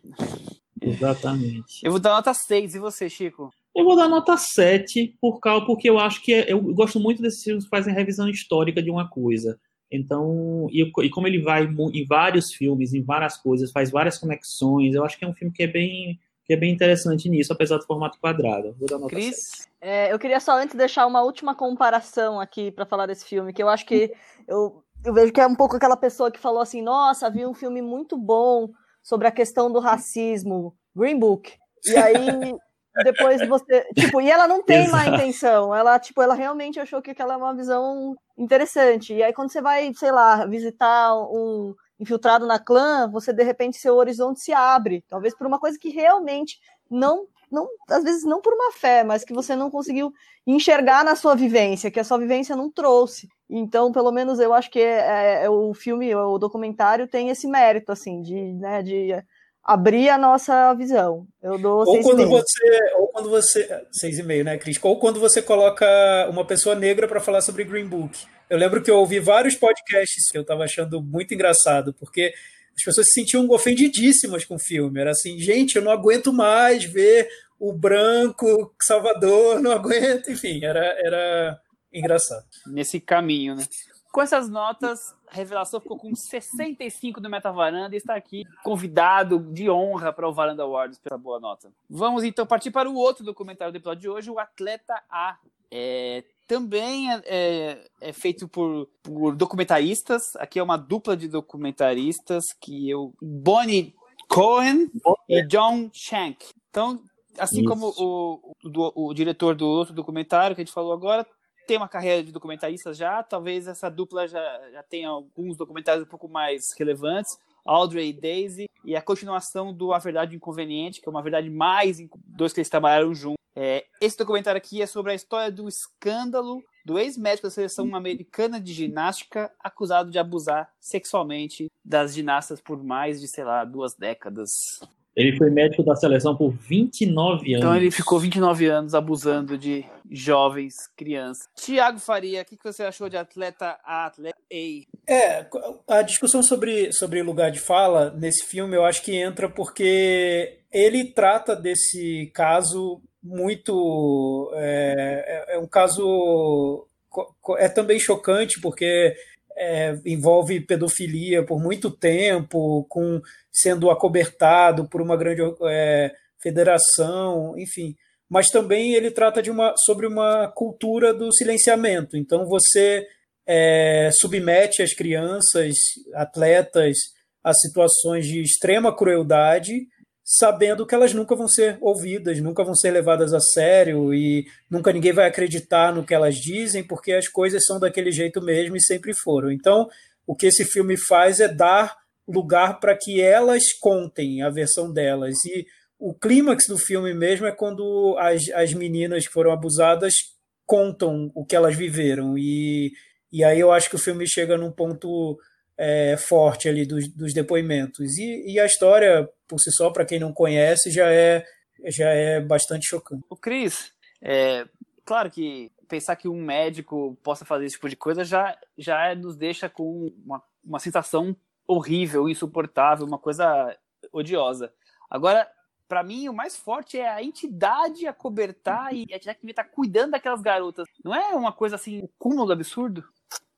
Exatamente. Eu vou dar nota 6, e você, Chico? Eu vou dar nota 7, por causa, porque eu acho que é, eu gosto muito desses filmes que fazem revisão histórica de uma coisa. Então, e, e, como ele vai em vários filmes, em várias coisas, faz várias conexões, eu acho que é um filme que é bem, que é bem interessante nisso, apesar do formato quadrado. Vou dar nota Cris? É, eu queria só antes deixar uma última comparação aqui para falar desse filme, que eu acho que eu, eu vejo que é um pouco aquela pessoa que falou assim: nossa, vi um filme muito bom sobre a questão do racismo, Green Book. E aí depois você. Tipo, e ela não tem má intenção. Ela, tipo, ela realmente achou que aquela é uma visão interessante. E aí, quando você vai, sei lá, visitar um infiltrado na clã, você de repente seu horizonte se abre. Talvez por uma coisa que realmente não. Não, às vezes não por uma fé, mas que você não conseguiu enxergar na sua vivência, que a sua vivência não trouxe. Então, pelo menos eu acho que é, é, o filme, o documentário tem esse mérito, assim, de, né, de abrir a nossa visão. Eu dou ou quando você ou quando você seis e meio, né, Cris? Ou quando você coloca uma pessoa negra para falar sobre Green Book. Eu lembro que eu ouvi vários podcasts que eu estava achando muito engraçado, porque as pessoas se sentiam ofendidíssimas com o filme. Era assim, gente, eu não aguento mais ver o branco Salvador, não aguento. Enfim, era, era engraçado. Nesse caminho, né? Com essas notas, a revelação ficou com 65 do Metavaranda e está aqui convidado de honra para o Varanda Awards pela boa nota. Vamos então partir para o outro documentário do episódio de hoje, o Atleta A. É, também é, é, é feito por, por, documentaristas. Aqui é uma dupla de documentaristas que eu Bonnie Cohen e John Shank. Então, assim Isso. como o, o, o, diretor do outro documentário que a gente falou agora, tem uma carreira de documentarista já, talvez essa dupla já, já tenha alguns documentários um pouco mais relevantes, Audrey e Daisy, e a continuação do A Verdade Inconveniente, que é uma verdade mais dois que eles trabalharam juntos. É, esse documentário aqui é sobre a história do escândalo do ex-médico da seleção americana de ginástica acusado de abusar sexualmente das ginastas por mais de, sei lá, duas décadas. Ele foi médico da seleção por 29 anos. Então ele ficou 29 anos abusando de jovens, crianças. Tiago Faria, o que você achou de atleta A, atleta A? É, a discussão sobre, sobre lugar de fala nesse filme eu acho que entra porque ele trata desse caso muito. É, é, é um caso. É também chocante porque é, envolve pedofilia por muito tempo, com sendo acobertado por uma grande é, federação, enfim. Mas também ele trata de uma, sobre uma cultura do silenciamento. Então você é, submete as crianças, atletas, a situações de extrema crueldade sabendo que elas nunca vão ser ouvidas, nunca vão ser levadas a sério e nunca ninguém vai acreditar no que elas dizem, porque as coisas são daquele jeito mesmo e sempre foram. Então, o que esse filme faz é dar lugar para que elas contem a versão delas. E o clímax do filme mesmo é quando as, as meninas que foram abusadas contam o que elas viveram. E, e aí eu acho que o filme chega num ponto é, forte ali dos, dos depoimentos. E, e, a história, por si só, para quem não conhece, já é, já é bastante chocante. O Cris, é, claro que pensar que um médico possa fazer esse tipo de coisa já, já nos deixa com uma, uma sensação horrível, insuportável, uma coisa odiosa. Agora, para mim, o mais forte é a entidade a cobertar e a entidade que estar tá cuidando daquelas garotas. Não é uma coisa assim, o cúmulo do absurdo?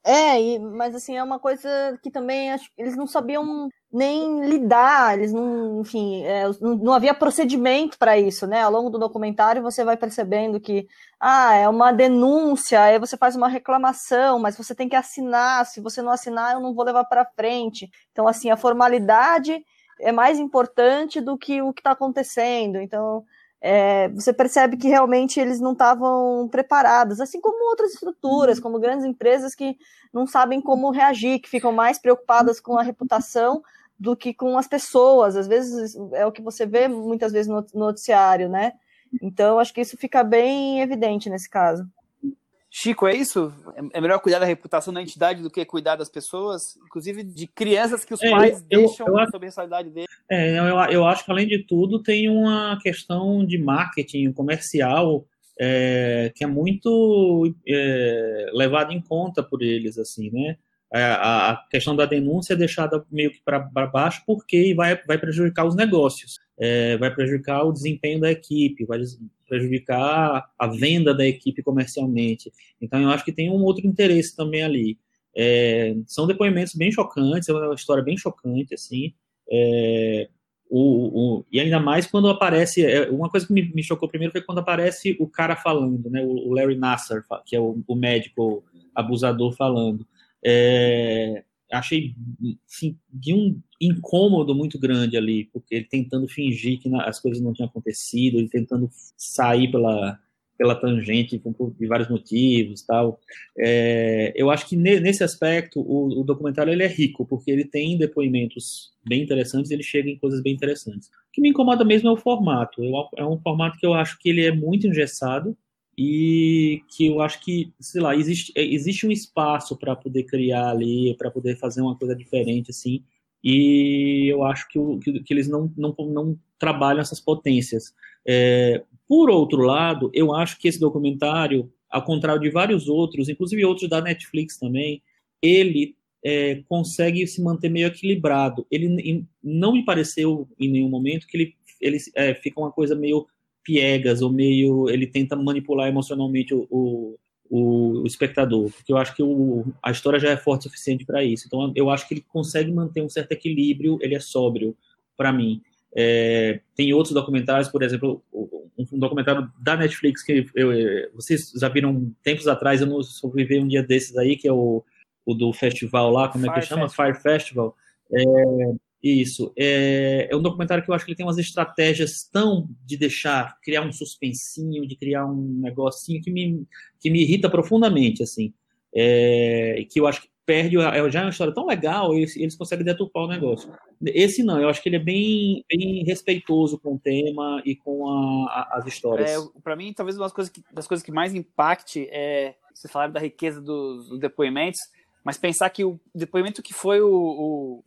É, e, mas assim, é uma coisa que também acho, eles não sabiam nem lidar, eles não, enfim, é, não, não, havia procedimento para isso, né? Ao longo do documentário você vai percebendo que, ah, é uma denúncia, aí você faz uma reclamação, mas você tem que assinar, se você não assinar eu não vou levar para frente. Então, assim, a formalidade é mais importante do que o que está acontecendo. Então, é, você percebe que realmente eles não estavam preparados, assim como outras estruturas, como grandes empresas que não sabem como reagir, que ficam mais preocupadas com a reputação do que com as pessoas. Às vezes é o que você vê muitas vezes no noticiário, né? Então, acho que isso fica bem evidente nesse caso. Chico, é isso? É, melhor cuidar da reputação da entidade do que cuidar das pessoas, inclusive de crianças que os é, pais eu, deixam eu, eu, sob a responsabilidade deles. É, eu, eu acho que além de tudo tem uma questão de marketing comercial é, que é muito é, levada em conta por eles, assim, né? É, a, a questão da denúncia é deixada meio que para baixo porque vai, vai prejudicar os negócios, é, vai prejudicar o desempenho da equipe, vai prejudicar a venda da equipe comercialmente. Então, eu acho que tem um outro interesse também ali. É, são depoimentos bem chocantes, é uma história bem chocante, assim. É, o, o, e ainda mais quando aparece. É, uma coisa que me, me, chocou primeiro foi quando aparece o cara falando, né, o, Larry Nasser, que é o, o médico abusador falando. É, achei assim, de um incômodo muito grande ali, porque ele tentando fingir que as coisas não tinham acontecido, ele tentando sair pela, pela tangente por, vários motivos tal. É, eu acho que nesse aspecto o, o, documentário ele é rico, porque ele tem depoimentos bem interessantes ele chega em coisas bem interessantes. O que me incomoda mesmo é o formato. Eu, é um formato que eu acho que ele é muito engessado, e que eu acho que, sei lá, existe, é, existe um espaço para poder criar ali, para poder fazer uma coisa diferente, assim, e eu acho que, que, que eles não, não, não trabalham essas potências. É, por outro lado, eu acho que esse documentário, ao contrário de vários outros, inclusive outros da Netflix também, ele é, consegue se manter meio equilibrado. Ele não me pareceu em nenhum momento que ele, ele é, fica uma coisa meio piegas ou meio ele tenta manipular emocionalmente o, o, o espectador, porque eu acho que o, a história já é forte o suficiente para isso. Então eu acho que ele consegue manter um certo equilíbrio, ele é sóbrio para mim. É, tem outros documentários, por exemplo, um, um documentário da Netflix que eu, vocês já viram tempos atrás, eu não sobrevivi um dia desses aí, que é o o do festival lá, como Fire é que chama? Festival. Fire Festival. É, isso. É, é, um documentário que eu acho que ele tem umas estratégias tão de deixar, criar um suspensinho, de criar um negocinho que me, que me irrita profundamente, assim. É, que eu acho que perde, é, já é uma história tão legal, eles, eles conseguem deturpar o negócio. Esse não, eu acho que ele é bem, bem respeitoso com o tema e com a, a, as histórias. É, para mim, talvez uma das coisas que, das coisas que mais impacte é, você falaram da riqueza dos, dos depoimentos, mas pensar que o depoimento que foi o, o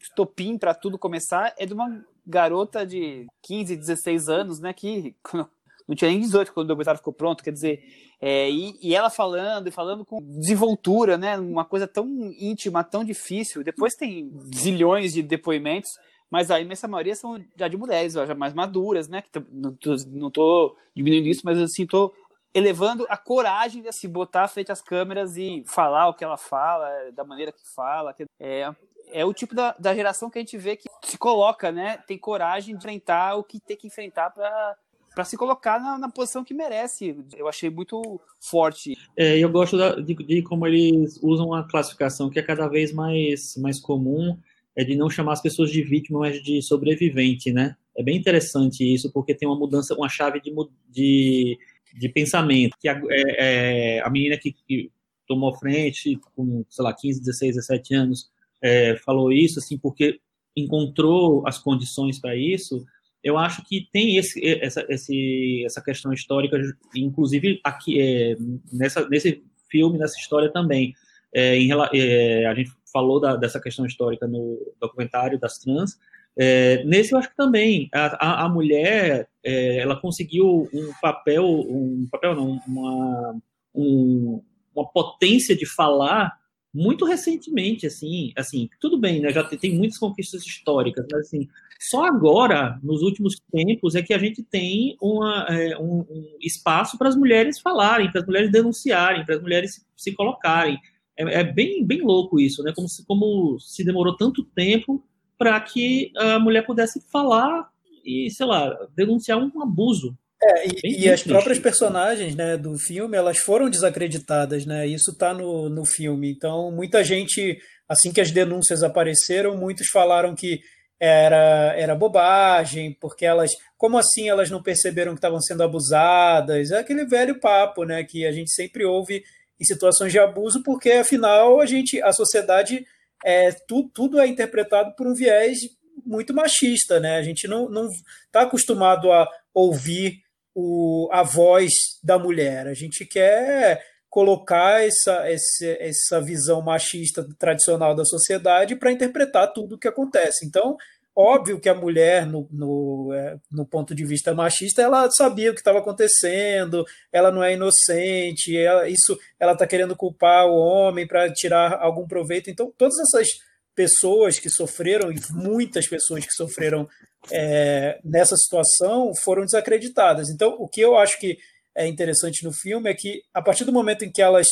para tudo começar é de uma garota de 15, 16 anos, né? Que não tinha nem 18 quando o documentário ficou pronto, quer dizer, é, e, e, ela falando, e falando com desenvoltura, né? Uma coisa tão íntima, tão difícil. Depois tem zilhões de depoimentos, mas a imensa maioria são já de mulheres, já mais maduras, né? Que não, tô, não tô diminuindo isso, mas assim, tô elevando a coragem de se botar frente às câmeras e falar o que ela fala, da maneira que fala. É, é o tipo da, da geração que a gente vê que se coloca, né? Tem coragem de enfrentar o que tem que enfrentar para para se colocar na, na, posição que merece. Eu achei muito forte. É, eu gosto da, de, de, como eles usam uma classificação que é cada vez mais, mais comum, é de não chamar as pessoas de vítima, mas de sobrevivente, né? É bem interessante isso, porque tem uma mudança, uma chave de, de de pensamento. Que a, é, é, a menina que, que, tomou frente com, sei lá, 15, 16, 17 anos, é, falou isso, assim, porque encontrou as condições para isso, eu acho que tem esse, essa, esse, essa questão histórica, inclusive aqui, é, nessa, nesse filme, nessa história também. É, em, é, a gente falou da, dessa questão histórica no documentário das trans, é, nesse eu acho que também a, a, mulher é, ela conseguiu um papel, um papel não, uma, um, uma potência de falar muito recentemente, assim, assim, tudo bem, né? Já tem, tem muitas conquistas históricas, mas assim, só agora, nos últimos tempos, é que a gente tem uma, é, um, um, espaço para as mulheres falarem, para as mulheres denunciarem, para as mulheres se, se colocarem. É, é, bem, bem louco isso, né? Como se, como se demorou tanto tempo para que a mulher pudesse falar e, sei lá, denunciar um abuso. É, e, e as próprias personagens né, do filme, elas foram desacreditadas, né? Isso está no, no filme. Então, muita gente, assim que as denúncias apareceram, muitos falaram que era, era bobagem, porque elas, como assim elas não perceberam que estavam sendo abusadas? É aquele velho papo, né, que a gente sempre ouve em situações de abuso, porque afinal a gente, a sociedade é, tu, tudo é interpretado por um viés muito machista, né? A gente não está acostumado a ouvir o, a voz da mulher. A gente quer colocar essa, essa, essa visão machista tradicional da sociedade para interpretar tudo o que acontece. Então, Óbvio que a mulher, no, no, é, no ponto de vista machista, ela sabia o que estava acontecendo, ela não é inocente, ela, isso ela está querendo culpar o homem para tirar algum proveito. Então, todas essas pessoas que sofreram, e muitas pessoas que sofreram é, nessa situação, foram desacreditadas. Então, o que eu acho que é interessante no filme é que, a partir do momento em que elas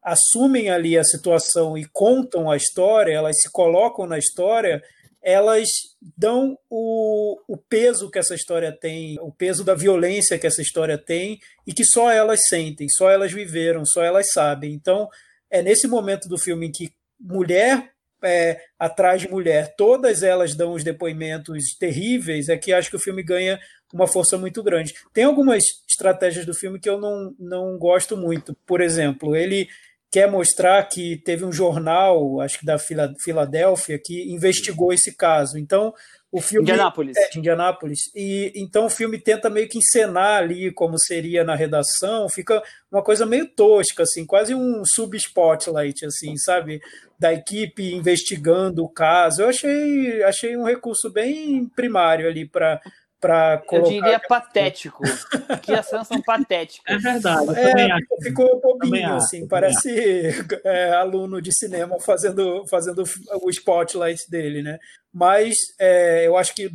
assumem ali a situação e contam a história, elas se colocam na história elas dão o, o peso que essa história tem, o peso da violência que essa história tem e que só elas sentem, só elas viveram, só elas sabem. Então, é nesse momento do filme em que mulher é, atrás de mulher, todas elas dão os depoimentos terríveis, é que acho que o filme ganha uma força muito grande. Tem algumas estratégias do filme que eu não, não gosto muito. Por exemplo, ele quer mostrar que teve um jornal, acho que da Filadélfia, que investigou esse caso. Então, o filme Indianápolis. É, Indianápolis. E então o filme tenta meio que encenar ali como seria na redação, fica uma coisa meio tosca assim, quase um sub-spotlight assim, sabe, da equipe investigando o caso. Eu achei achei um recurso bem primário ali para para colocar. Eu diria patético. que as cenas são patéticas. É verdade. É, ficou bobinho, assim, parece é, aluno de cinema fazendo, fazendo o spotlight dele, né? Mas é, eu acho que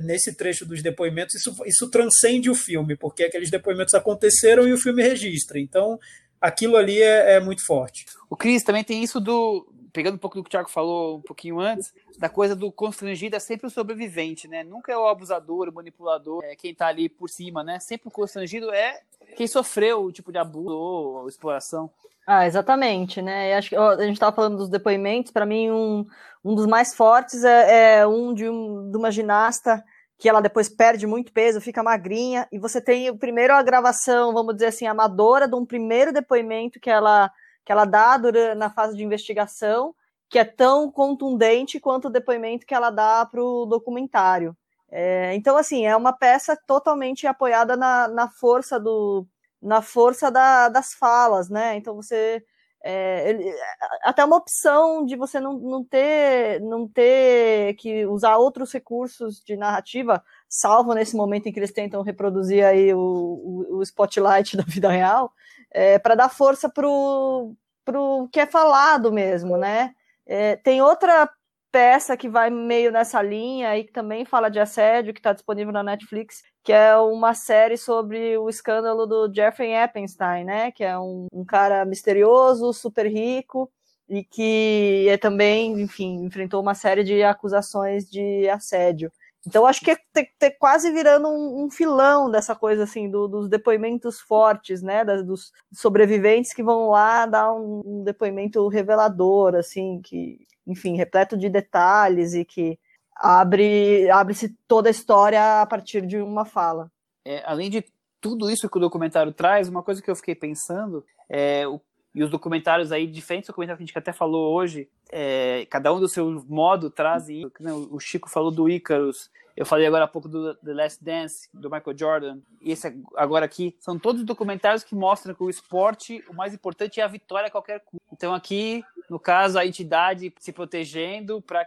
nesse trecho dos depoimentos isso, isso transcende o filme, porque aqueles depoimentos aconteceram e o filme registra. Então, aquilo ali é, é muito forte. O Cris também tem isso do, pegando um pouco do que o Thiago falou um pouquinho antes, da coisa do constrangido é sempre o sobrevivente, né? Nunca é o abusador, o manipulador, é quem tá ali por cima, né? Sempre o constrangido é quem sofreu o tipo de abuso ou exploração. Ah, exatamente, né? acho que a gente estava falando dos depoimentos. Para mim, um, um dos mais fortes é, é um, de um de uma ginasta que ela depois perde muito peso, fica magrinha, e você tem primeiro a gravação, vamos dizer assim, amadora de um primeiro depoimento que ela que ela dá durante, na fase de investigação, que é tão contundente quanto o depoimento que ela dá para o documentário. É, então, assim, é uma peça totalmente apoiada na, na força do na força da, das falas, né? Então você é, ele, até uma opção de você não, não ter não ter que usar outros recursos de narrativa, salvo nesse momento em que eles tentam reproduzir aí o, o, o spotlight da vida real, é, para dar força para o que é falado mesmo, né? É, tem outra peça que vai meio nessa linha e que também fala de assédio, que está disponível na Netflix, que é uma série sobre o escândalo do Jeffrey Epstein, né? Que é um, um cara misterioso, super rico e que é também, enfim, enfrentou uma série de acusações de assédio. Então, acho que é ter, quase virando um, um, filão dessa coisa, assim, do, dos depoimentos fortes, né, dos sobreviventes que vão lá dar um, um, depoimento revelador, assim, que, enfim, repleto de detalhes e que abre abre-se toda a história a partir de uma fala. É, além de tudo isso que o documentário traz, uma coisa que eu fiquei pensando é o e os documentários aí, diferentes documentários que a gente até falou hoje, é, cada um do seu modo trazem. O Chico falou do Icarus, eu falei agora há pouco do The Last Dance, do Michael Jordan, e esse agora aqui, são todos documentários que mostram que o esporte, o mais importante é a vitória a qualquer custo. Então aqui, no caso, a entidade se protegendo para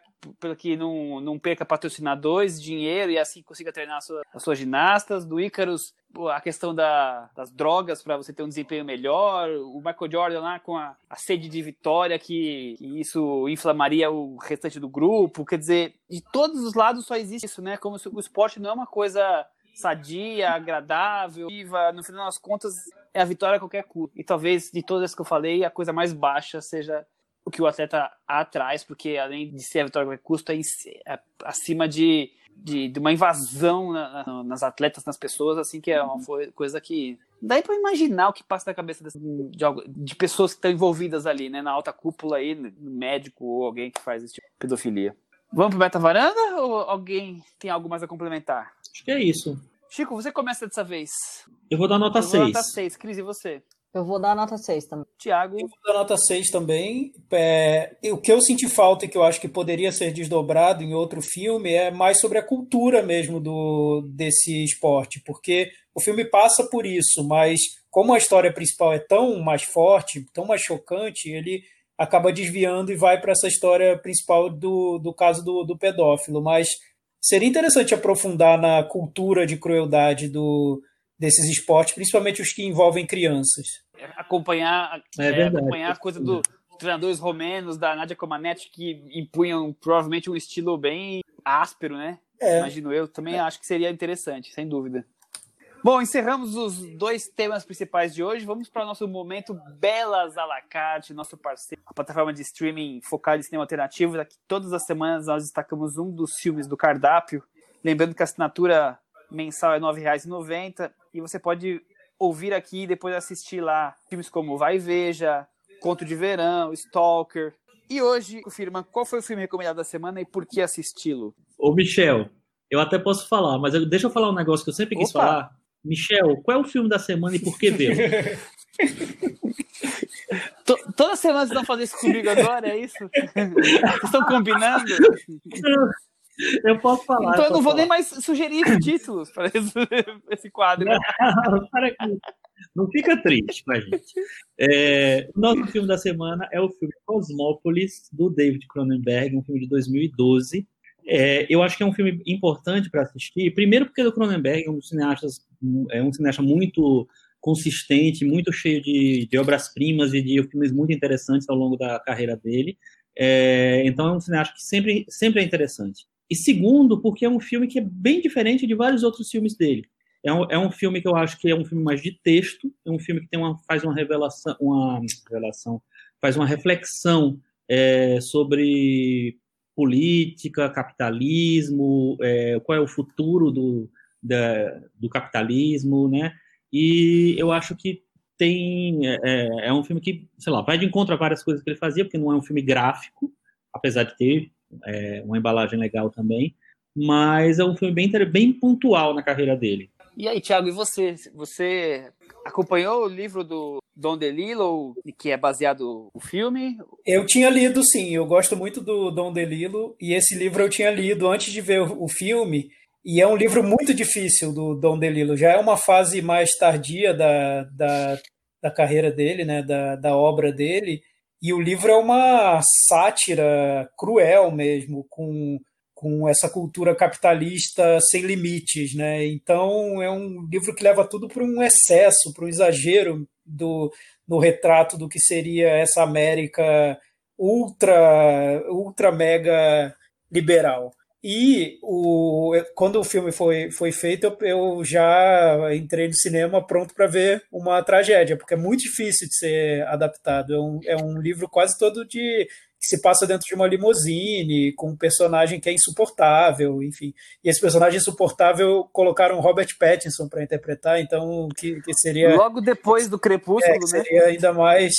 que não, não perca patrocinadores, dinheiro e assim consiga treinar sua, as suas ginastas. Do Icarus, a questão da, das drogas para você ter um desempenho melhor, o Michael Jordan lá com a, a sede de vitória, que, que, isso inflamaria o restante do grupo. Quer dizer, de todos os lados só existe isso, né? Como se o esporte não é uma coisa sadia, agradável, viva. No final das contas, é a vitória a qualquer custo. E talvez de todas as que eu falei, a coisa mais baixa seja o que o atleta atrás, porque além de ser a vitória a qualquer custo, é, é acima de de, de uma invasão na, na, nas atletas, nas pessoas, assim, que é uma coisa que. Daí para imaginar o que passa na cabeça desse, de, de, pessoas que estão envolvidas ali, né? Na alta cúpula aí, médico ou alguém que faz esse tipo de pedofilia. Vamos pro Meta Varanda ou alguém tem algo mais a complementar? Acho que é isso. Chico, você começa dessa vez. Eu vou dar nota 6. Nota 6. Cris, e você? Eu vou dar nota 6 também. Tiago? Eu vou dar nota 6 também. É, o que eu senti falta e que eu acho que poderia ser desdobrado em outro filme é mais sobre a cultura mesmo do, desse esporte, porque o filme passa por isso, mas como a história principal é tão mais forte, tão mais chocante, ele acaba desviando e vai para essa história principal do, do caso do, do pedófilo. Mas seria interessante aprofundar na cultura de crueldade do, desses esportes, principalmente os que envolvem crianças acompanhar, é é, acompanhar a coisa dos treinadores romenos, da Nadia Comaneci, que impunham provavelmente um estilo bem áspero, né? É. Imagino eu. Também acho que seria interessante, sem dúvida. Bom, encerramos os dois temas principais de hoje. Vamos para o nosso momento Belas à la carte, nosso parceiro, a plataforma de streaming focada em cinema alternativo. Aqui todas as semanas nós destacamos um dos filmes do cardápio. Lembrando que a assinatura mensal é R$ 9,90 e você pode ouvir aqui e depois assistir lá filmes como Vai Veja, Conto de Verão, Stalker. E hoje, confirma, qual foi o filme recomendado da semana e por que assisti-lo? Ô, Michel, eu até posso falar, mas eu, deixa eu falar um negócio que eu sempre quis Opa. falar. Michel, qual é o filme da semana e por que ver? Toda semana vocês vão fazer isso comigo agora, é isso? Vocês estão combinando? Eu posso falar. Então eu, não vou falar. nem mais sugerir títulos para esse, esse quadro. Não, para aqui. Não fica triste com a gente. É, nosso filme da semana é o filme Cosmópolis, do David Cronenberg, um filme de 2012. É, eu acho que é um filme importante para assistir. Primeiro porque o Cronenberg é um cineasta, é um cineasta muito consistente, muito cheio de, de obras-primas e de filmes muito interessantes ao longo da carreira dele. É, então é um cineasta que sempre, sempre é interessante. E segundo, porque é um filme que é bem diferente de vários outros filmes dele. É um, é um filme que eu acho que é um filme mais de texto, é um filme que tem uma, faz uma revelação, uma revelação, faz uma reflexão é, sobre política, capitalismo, é, qual é o futuro do, da, do capitalismo, né? E eu acho que tem é, é, é um filme que, sei lá, vai de encontro a várias coisas que ele fazia, porque não é um filme gráfico, apesar de ter é, uma embalagem legal também, mas é um filme bem, bem pontual na carreira dele. E aí, Thiago, e você? Você acompanhou o livro do Don DeLillo, que é baseado no filme? Eu tinha lido, sim. Eu gosto muito do Don DeLillo e esse livro eu tinha lido antes de ver o filme. E é um livro muito difícil do Don DeLillo. Já é uma fase mais tardia da, da, da carreira dele, né, da, da obra dele. E o livro é uma sátira cruel mesmo, com com essa cultura capitalista sem limites, né? Então é um livro que leva tudo para um excesso, para um exagero do no retrato do que seria essa América ultra ultra mega liberal. E o, quando o filme foi, foi feito, eu, eu já entrei no cinema pronto para ver uma tragédia, porque é muito difícil de ser adaptado. É um, é um livro quase todo de que se passa dentro de uma limusine, com um personagem que é insuportável, enfim. E esse personagem insuportável colocaram Robert Pattinson para interpretar, então que, que, seria. Logo depois do Crepúsculo, é, né? Seria ainda mais,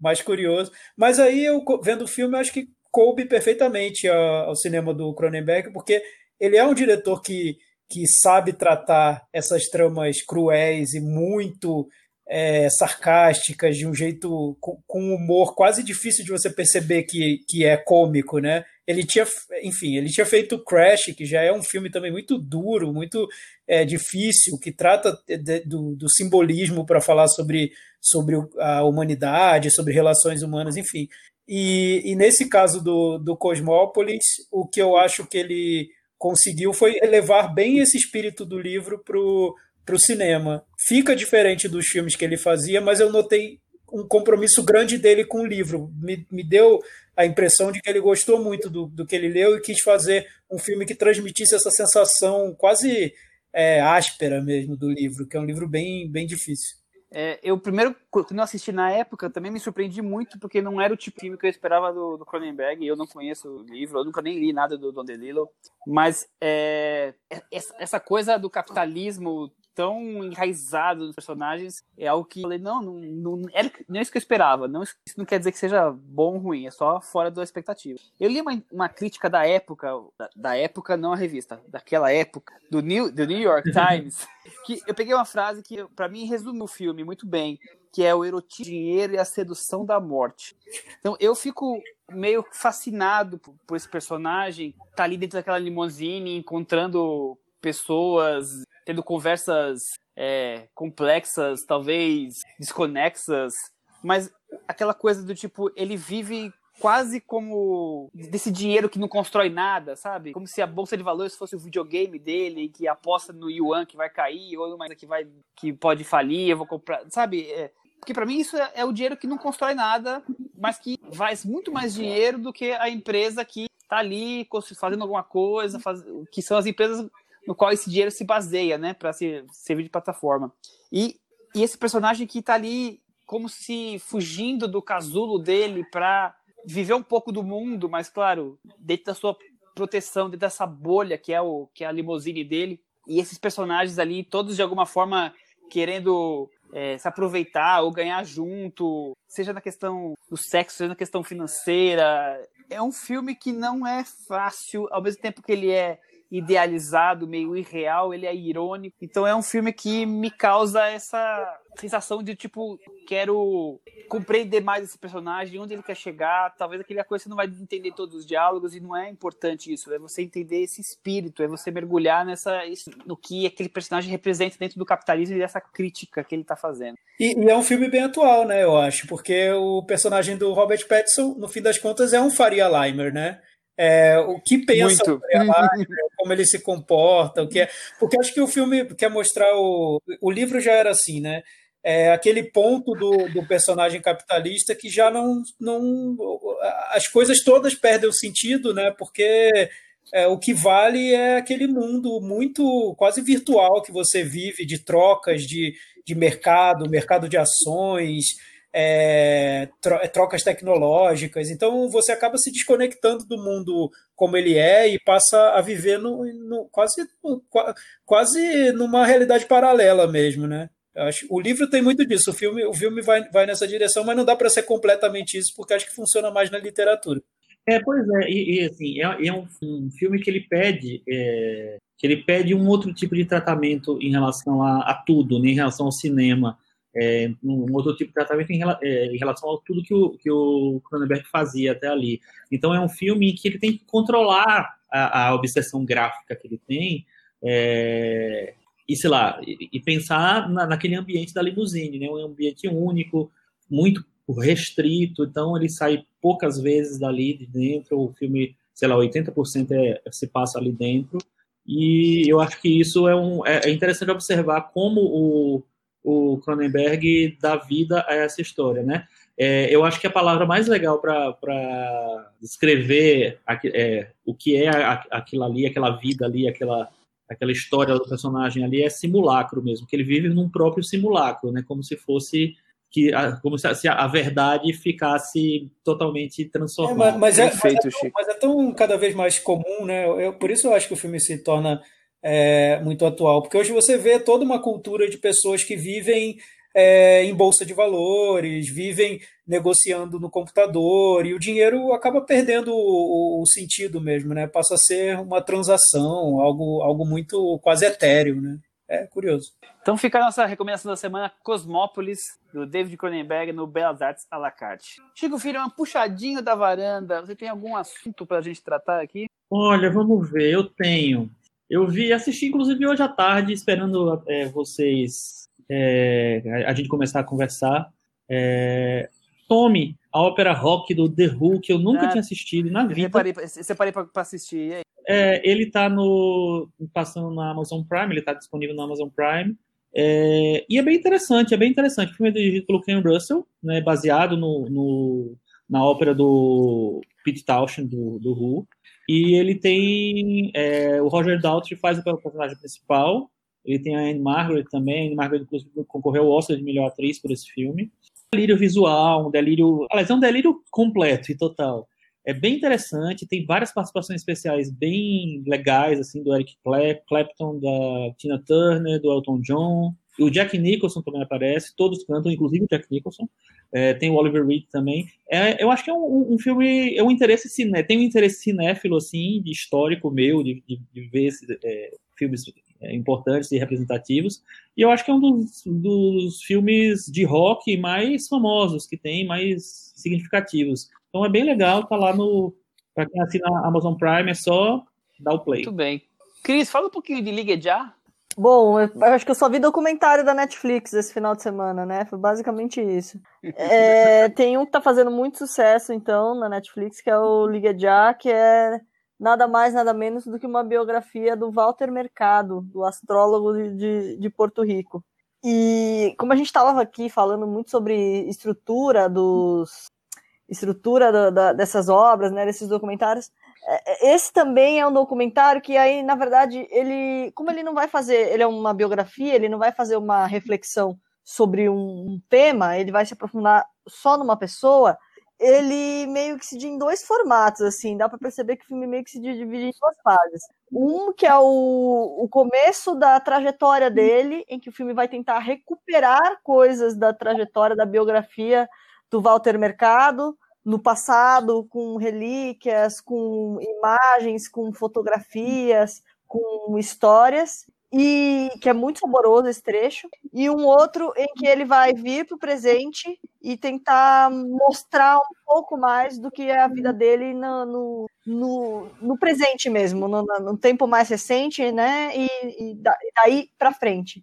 mais curioso. Mas aí eu, vendo o filme, eu acho que coube perfeitamente ao cinema do Cronenberg, porque ele é um diretor que, que sabe tratar essas tramas cruéis e muito é, sarcásticas, de um jeito com, com, humor quase difícil de você perceber que, que é cômico, né? Ele tinha, enfim, ele tinha feito Crash, que já é um filme também muito duro, muito é, difícil, que trata de, do, do, simbolismo para falar sobre, sobre a humanidade, sobre relações humanas, enfim. E, e nesse caso do, do Cosmópolis, o que eu acho que ele conseguiu foi elevar bem esse espírito do livro para o cinema. Fica diferente dos filmes que ele fazia, mas eu notei um compromisso grande dele com o livro. Me, me deu a impressão de que ele gostou muito do, do que ele leu e quis fazer um filme que transmitisse essa sensação quase é, áspera mesmo do livro, que é um livro bem, bem difícil. É, eu primeiro, quando eu assisti na época, também me surpreendi muito, porque não era o tipo de filme que eu esperava do, do Cronenberg, eu não conheço o livro, eu nunca nem li nada do Don DeLillo, mas é, essa coisa do capitalismo tão enraizado nos personagens é algo que eu falei, não, não, não, era, não é isso que eu esperava. Não, isso não quer dizer que seja bom ou ruim, é só fora da expectativa. Eu li uma, uma crítica da época, da, da, época, não a revista, daquela época, do New, do New York Times, que eu peguei uma frase que, para mim, resume o filme muito bem, que é o erotismo, dinheiro e a sedução da morte. Então, eu fico meio fascinado por, por esse personagem, tá ali dentro daquela limousine, encontrando pessoas tendo conversas é, complexas, talvez desconexas, mas aquela coisa do tipo, ele vive quase como desse dinheiro que não constrói nada, sabe? Como se a bolsa de valores fosse o videogame dele, que aposta no yuan que vai cair, ou numa que vai que pode falir, eu vou comprar, sabe? É, porque para mim isso é, é, o dinheiro que não constrói nada, mas que faz muito mais dinheiro do que a empresa que tá ali fazendo alguma coisa, faz, que são as empresas no qual esse dinheiro se baseia, né, para ser, servir de plataforma. E, e esse personagem que está ali como se fugindo do casulo dele para viver um pouco do mundo, mas claro, dentro da sua proteção, dentro dessa bolha que é o que é a limusine dele. E esses personagens ali, todos de alguma forma querendo é, se aproveitar ou ganhar junto, seja na questão do sexo, seja na questão financeira. É um filme que não é fácil, ao mesmo tempo que ele é idealizado, meio irreal, ele é irônico. Então é um filme que me causa essa sensação de tipo, quero compreender mais esse personagem, onde ele quer chegar. Talvez aquele coisa você não vai entender todos os diálogos e não é importante isso. É você entender esse espírito, é você mergulhar nessa no que aquele personagem representa dentro do capitalismo e dessa crítica que ele está fazendo. E, e, é um filme bem atual, né? Eu acho, porque o personagem do Robert Pattinson, no fim das contas, é um Faria Limer, né? É, o que pensa o como ele se comporta, o que é. Porque acho que o filme quer mostrar o. O livro já era assim, né? É aquele ponto do, do personagem capitalista que já não, não. As coisas todas perdem o sentido, né? Porque é, o que vale é aquele mundo muito quase virtual que você vive de trocas de, de mercado, mercado de ações, é, é, trocas tecnológicas. Então você acaba se desconectando do mundo como ele é e passa a viver no, no quase, no, quase numa realidade paralela mesmo, né? Acho, o livro tem muito disso, o filme, o filme vai, vai nessa direção, mas não dá para ser completamente isso, porque acho que funciona mais na literatura. É, pois é, e, e assim, é, é um, um, filme que ele pede é, que ele pede um outro tipo de tratamento em relação a, a tudo, né, em relação ao cinema, é, um outro tipo de tratamento em, é, em, relação a tudo que o, que o Cronenberg fazia até ali. Então é um filme que ele tem que controlar a, a obsessão gráfica que ele tem é, e, sei lá, e, e pensar na, naquele ambiente da limusine, né, um ambiente único, muito restrito, então ele sai poucas vezes dali de dentro, o filme, sei lá, 80% é, se passa ali dentro, e eu acho que isso é, um, é, é interessante observar como o, o Cronenberg dá vida a essa história, né? É, eu acho que a palavra mais legal para descrever é, o que é aquilo ali, aquela vida ali, aquela, aquela história do personagem ali é simulacro mesmo, que ele vive num próprio simulacro, né? Como se fosse que a, como se a, verdade ficasse totalmente transformada. É, mas, mas, é, mas, é tão, mas, é, tão, cada vez mais comum, né? Eu, por isso eu acho que o filme se torna é, muito atual, porque hoje você vê toda uma cultura de pessoas que vivem é, em bolsa de valores, vivem negociando no computador e o dinheiro acaba perdendo o, o, sentido mesmo, né? Passa a ser uma transação, algo, algo muito quase etéreo, né? É curioso. Então fica a nossa recomendação da semana, Cosmópolis, do David Cronenberg, no Belas Artes à la carte. Chico Filho, um puxadinho da varanda. Você tem algum assunto para a gente tratar aqui? Olha, vamos ver, eu tenho. Eu vi, assisti inclusive hoje à tarde, esperando é, vocês, é, a gente começar a conversar. É, Tome, a ópera rock do The Who, que eu nunca ah, tinha assistido na vida. Você parei para assistir, é, ele está no passando na Amazon Prime, ele está disponível na Amazon Prime. É, e é bem interessante, é bem interessante. O filme é dirigido pelo Ken Russell, né, baseado no, no, na ópera do Pete Townshend, do, do Who. E ele tem. É, o Roger Daltrey faz o personagem principal. Ele tem a Anne Margaret também. A Anne Margaret, inclusive, concorreu ao Oscar de melhor atriz por esse filme. Um delírio visual, um delírio. Aliás, é um delírio completo e total. É bem interessante, tem várias participações especiais bem legais, assim, do Eric Clapton, da Tina Turner, do Elton John. E o Jack Nicholson também aparece, todos cantam, inclusive o Jack Nicholson. É, tem o Oliver Reed também. É, eu acho que é um, um, filme, é um interesse ciné, tem um interesse cinéfilo, assim, de histórico meu, de, de, de ver é, filmes é, importantes e representativos. E eu acho que é um dos, dos filmes de rock mais famosos que tem, mais significativos. Então é bem legal, tá lá no. Para quem assina a Amazon Prime, é só dar o play. Muito bem. Cris, fala um pouquinho de Liga Já. Bom, eu acho que eu só vi documentário da Netflix esse final de semana, né? Foi basicamente isso. É, tem um que tá fazendo muito sucesso, então, na Netflix, que é o Liga Já, que é nada mais, nada menos do que uma biografia do Walter Mercado, do astrólogo de, de, de Porto Rico. E como a gente estava aqui falando muito sobre estrutura dos, estrutura da, da, dessas obras, né, desses documentários. É, é, esse também é um documentário que aí, na verdade, ele, como ele não vai fazer, ele é uma biografia, ele não vai fazer uma reflexão sobre um, um tema, ele vai se aprofundar só numa pessoa. Ele meio que se divide em dois formatos, assim, dá para perceber que o filme meio que se divide em duas fases. Um que é o, o começo da trajetória dele, em que o filme vai tentar recuperar coisas da trajetória, da biografia do Walter Mercado, no passado, com relíquias, com imagens, com fotografias, com histórias, e que é muito saboroso esse trecho, e um outro em que ele vai vir para o presente e tentar mostrar um pouco mais do que é a vida dele no, no, no, no presente mesmo, no, no, tempo mais recente, né? E, e daí para frente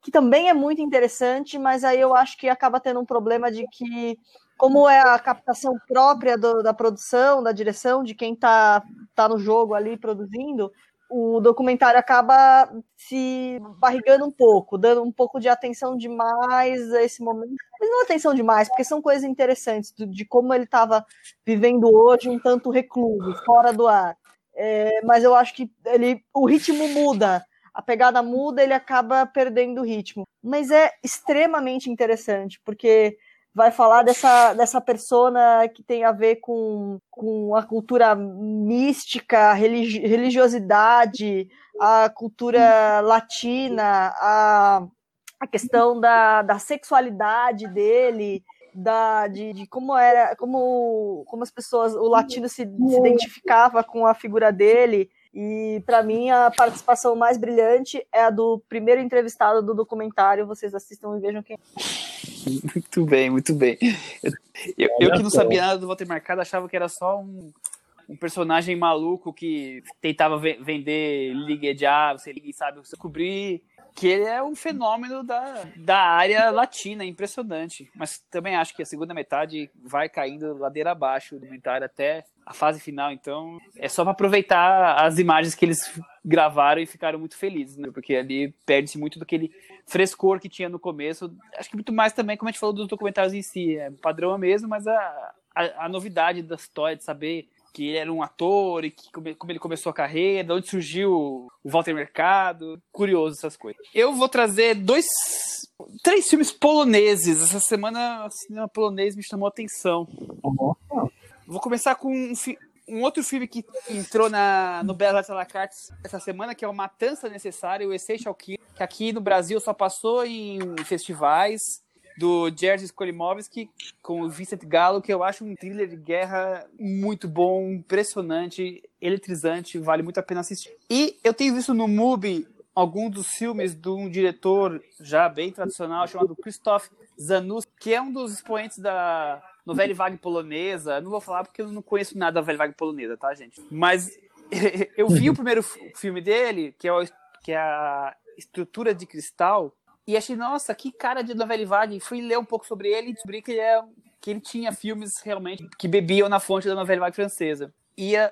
que também é muito interessante, mas aí eu acho que acaba tendo um problema de que como é a captação própria do, da produção, da direção, de quem está tá no jogo ali produzindo, o documentário acaba se barrigando um pouco, dando um pouco de atenção demais a esse momento. Mas não atenção demais, porque são coisas interessantes de como ele estava vivendo hoje, um tanto recluso, fora do ar. É, mas eu acho que ele, o ritmo muda, a pegada muda, ele acaba perdendo o ritmo. Mas é extremamente interessante, porque vai falar dessa, dessa persona que tem a ver com, com a cultura mística, religi religiosidade, a cultura latina, a, a questão da, da sexualidade dele, da, de, de, como era, como, como as pessoas, o latino se, se identificava com a figura dele. E para mim a participação mais brilhante é a do primeiro entrevistado do documentário. Vocês assistam e vejam quem. É. Muito bem, muito bem. Eu, eu, eu que não sabia nada do Walter Mercado achava que era só um, um personagem maluco que tentava vender Liga de A, você sabe, descobri que ele é um fenômeno da, da área latina, impressionante. Mas também acho que a segunda metade vai caindo ladeira abaixo do documentário até a fase final, então é só para aproveitar as imagens que eles gravaram e ficaram muito felizes, né? Porque ali perde-se muito daquele frescor que tinha no começo. Acho que muito mais também, como a gente falou dos documentários em si, é padrão mesmo, mas a, a, a novidade da história, de saber que ele era um ator e que, como ele começou a carreira, de onde surgiu o Walter Mercado. Curioso essas coisas. Eu vou trazer dois, três filmes poloneses. Essa semana o cinema polonês me chamou a atenção. Uhum. Vou começar com um, um outro filme que entrou na, no Belas Artes la carte essa semana, que é o Matança Necessária, o Essential Kill, que aqui no Brasil só passou em festivais, do Jerzy Skolimowski com o Vincent Gallo, que eu acho um thriller de guerra muito bom, impressionante, eletrizante, vale muito a pena assistir. E eu tenho visto no MUBI alguns dos filmes de um diretor já bem tradicional chamado Krzysztof Zanus, que é um dos expoentes da novela vague polonesa. Não vou falar porque eu não conheço nada da novela vague polonesa, tá, gente? Mas eu vi o primeiro filme dele, que é, o, que é a Estrutura de Cristal, e achei, nossa, que cara de novela vague. Fui ler um pouco sobre ele e descobri que ele, é, que ele tinha filmes realmente que bebiam na fonte da novela vague francesa. E eu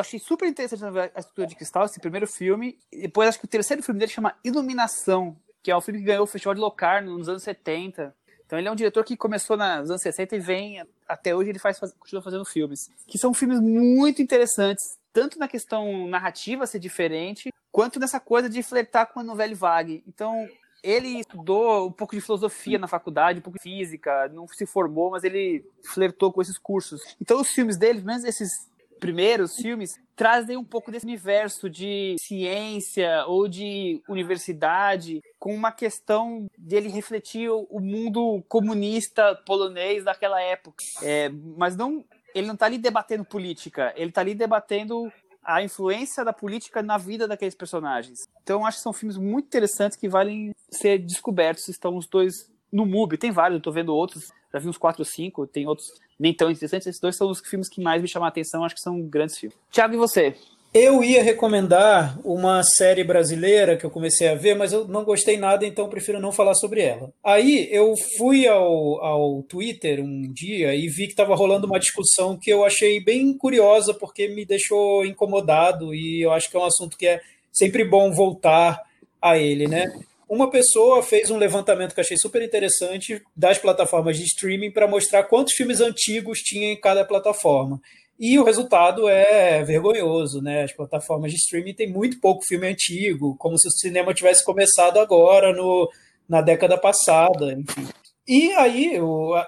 achei super interessante a Estrutura de Cristal, esse primeiro filme. E depois acho que o terceiro filme dele chama Iluminação, que é um filme que ganhou o Festival de Locarno nos anos 70. Então ele é um diretor que começou nos anos 60 e vem até hoje ele faz, continua fazendo filmes, que são filmes muito interessantes, tanto na questão narrativa ser diferente, quanto nessa coisa de flertar com a novela vague. Então ele estudou um pouco de filosofia na faculdade, um pouco de física, não se formou, mas ele flertou com esses cursos. Então os filmes dele, menos esses primeiros filmes, trazem um pouco desse universo de ciência ou de universidade com uma questão dele refletir o mundo comunista polonês daquela época. É, mas não, ele não está ali debatendo política, ele está ali debatendo a influência da política na vida daqueles personagens. Então, acho que são filmes muito interessantes que valem ser descobertos. Estão os dois no MUBI, tem vários, eu tô vendo outros, já vi uns 4 ou 5, tem outros nem tão interessantes. Esses dois são os filmes que mais me chamam a atenção, acho que são grandes filmes. Tiago, e você? Eu ia recomendar uma série brasileira que eu comecei a ver, mas eu não gostei nada, então prefiro não falar sobre ela. Aí eu fui ao, ao Twitter um dia e vi que estava rolando uma discussão que eu achei bem curiosa, porque me deixou incomodado e eu acho que é um assunto que é sempre bom voltar a ele, né? Uma pessoa fez um levantamento que achei super interessante das plataformas de streaming para mostrar quantos filmes antigos tinha em cada plataforma. E o resultado é vergonhoso, né? As plataformas de streaming têm muito pouco filme antigo, como se o cinema tivesse começado agora, no, na década passada, enfim. E aí,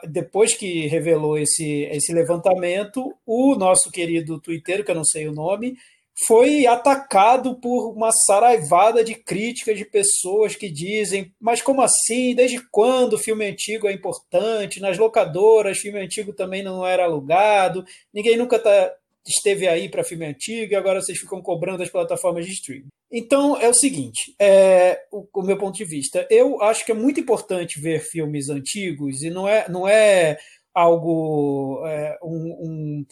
depois que revelou esse, esse levantamento, o nosso querido Twitter, que eu não sei o nome, foi atacado por uma saraivada de críticas de pessoas que dizem: mas como assim? Desde quando o filme antigo é importante? Nas locadoras, filme antigo também não era alugado, ninguém nunca tá, esteve aí para filme antigo e agora vocês ficam cobrando as plataformas de streaming. Então é o seguinte: é, o, o meu ponto de vista, eu acho que é muito importante ver filmes antigos e não é, não é algo é, um, um,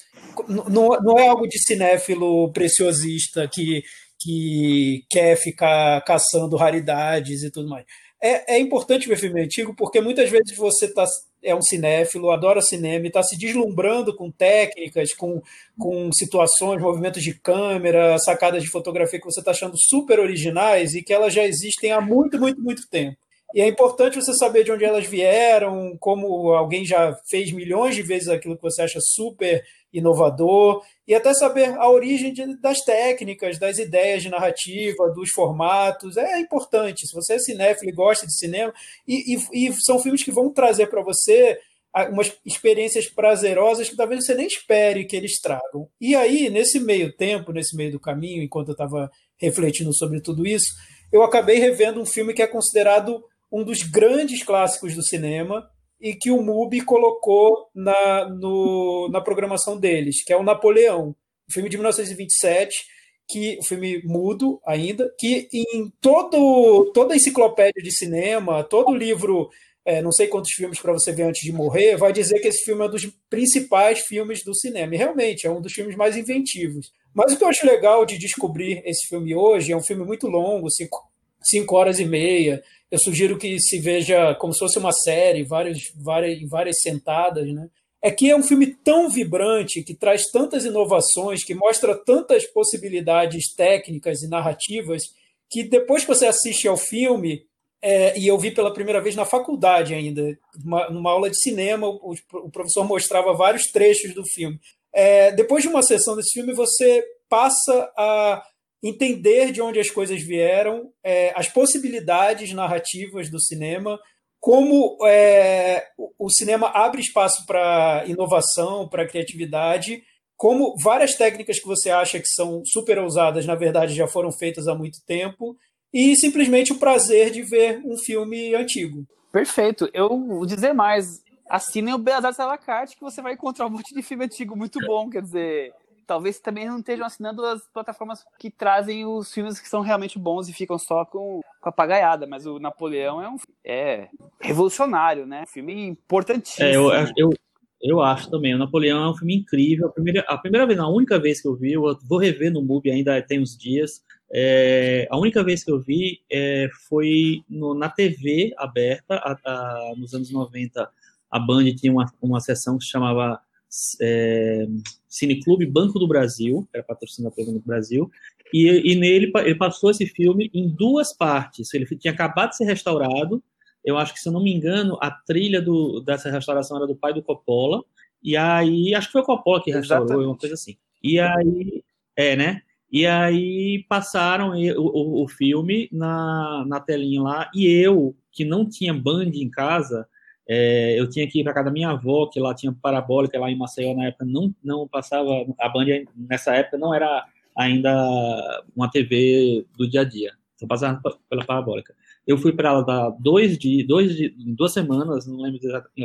não, não é algo de cinéfilo preciosista que, que quer ficar caçando raridades e tudo mais. é, é importante ver filme antigo porque muitas vezes você tá, é um cinéfilo, adora cinema e está se deslumbrando com técnicas, com, com situações, movimentos de câmera, sacadas de fotografia que você está achando super originais e que elas já existem há muito, muito, muito tempo. E é importante você saber de onde elas vieram, como alguém já fez milhões de vezes aquilo que você acha super inovador, e até saber a origem de, das técnicas, das ideias de narrativa, dos formatos. É importante. Se você é cinéfilo e gosta de cinema, e, e, e são filmes que vão trazer para você umas experiências prazerosas que talvez você nem espere que eles tragam. E aí, nesse meio tempo, nesse meio do caminho, enquanto eu estava refletindo sobre tudo isso, eu acabei revendo um filme que é considerado um dos grandes clássicos do cinema e que o MUBI colocou na, no, na programação deles, que é o Napoleão, um filme de 1927, que o filme mudo ainda, que em todo toda enciclopédia de cinema, todo livro, é, não sei quantos filmes para você ver antes de morrer, vai dizer que esse filme é um dos principais filmes do cinema. E realmente é um dos filmes mais inventivos. Mas o que eu acho legal de descobrir esse filme hoje é um filme muito longo, cinco, cinco horas e meia. Eu sugiro que se veja como se fosse uma série, várias, várias, várias sentadas, né? É que é um filme tão vibrante, que traz tantas inovações, que mostra tantas possibilidades técnicas e narrativas, que depois que você assiste ao filme, é, e eu vi pela primeira vez na faculdade ainda, uma, numa aula de cinema, o, o, professor mostrava vários trechos do filme. É, depois de uma sessão desse filme, você passa a entender de onde as coisas vieram, é, as possibilidades narrativas do cinema, como é, o cinema abre espaço para inovação, para criatividade, como várias técnicas que você acha que são super ousadas, na verdade já foram feitas há muito tempo, e simplesmente o prazer de ver um filme antigo. Perfeito. Eu vou dizer mais. Assinem o Belas Artes à la carte que você vai encontrar um monte de filme antigo muito bom. Quer dizer, talvez também não estejam assinando as plataformas que trazem os filmes que são realmente bons e ficam só com, com a pagaiada. Mas o Napoleão é um é revolucionário, né? Um filme importantíssimo. É, eu, eu, eu acho também. O Napoleão é um filme incrível. A primeira, a primeira vez, a única vez que eu vi, eu vou rever no MUBI ainda tem uns dias. É, a única vez que eu vi é, foi no, na TV aberta, a, a, nos anos 90. A Band tinha uma, uma sessão que se chamava é, Cineclube Banco do Brasil, que era patrocinado pelo Banco do Brasil, e, e nele ele passou esse filme em duas partes. Ele tinha acabado de ser restaurado, eu acho que, se eu não me engano, a trilha do, dessa restauração era do pai do Coppola, e aí, acho que foi o Coppola que restaurou, Exatamente. uma coisa assim. E aí, é, né? E aí passaram o, o, o filme na, na telinha lá, e eu, que não tinha Band em casa, é, eu tinha que ir para casa da minha avó, que lá tinha parabólica, lá em Maceió na época não, não passava, a Band nessa época não era ainda uma TV do dia a dia, só passava pela parabólica. Eu fui para lá dois dias, dois, duas semanas, não lembro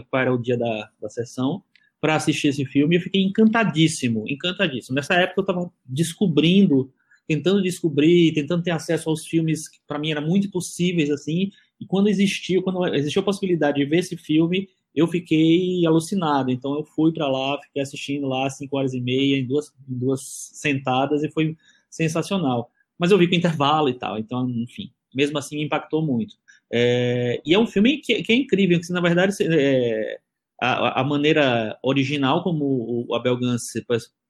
qual era o dia da, da sessão, para assistir esse filme e eu fiquei encantadíssimo, encantadíssimo. Nessa época eu estava descobrindo, tentando descobrir, tentando ter acesso aos filmes que para mim eram muito possíveis assim, e quando existiu, quando existiu a possibilidade de ver esse filme, eu fiquei alucinado. Então eu fui para lá, fiquei assistindo lá cinco horas e meia em duas, em duas sentadas e foi sensacional. Mas eu vi com intervalo e tal, então enfim, mesmo assim me impactou muito. É, e é um filme que, que é incrível, que na verdade é, a, a, maneira original como o Abel Gans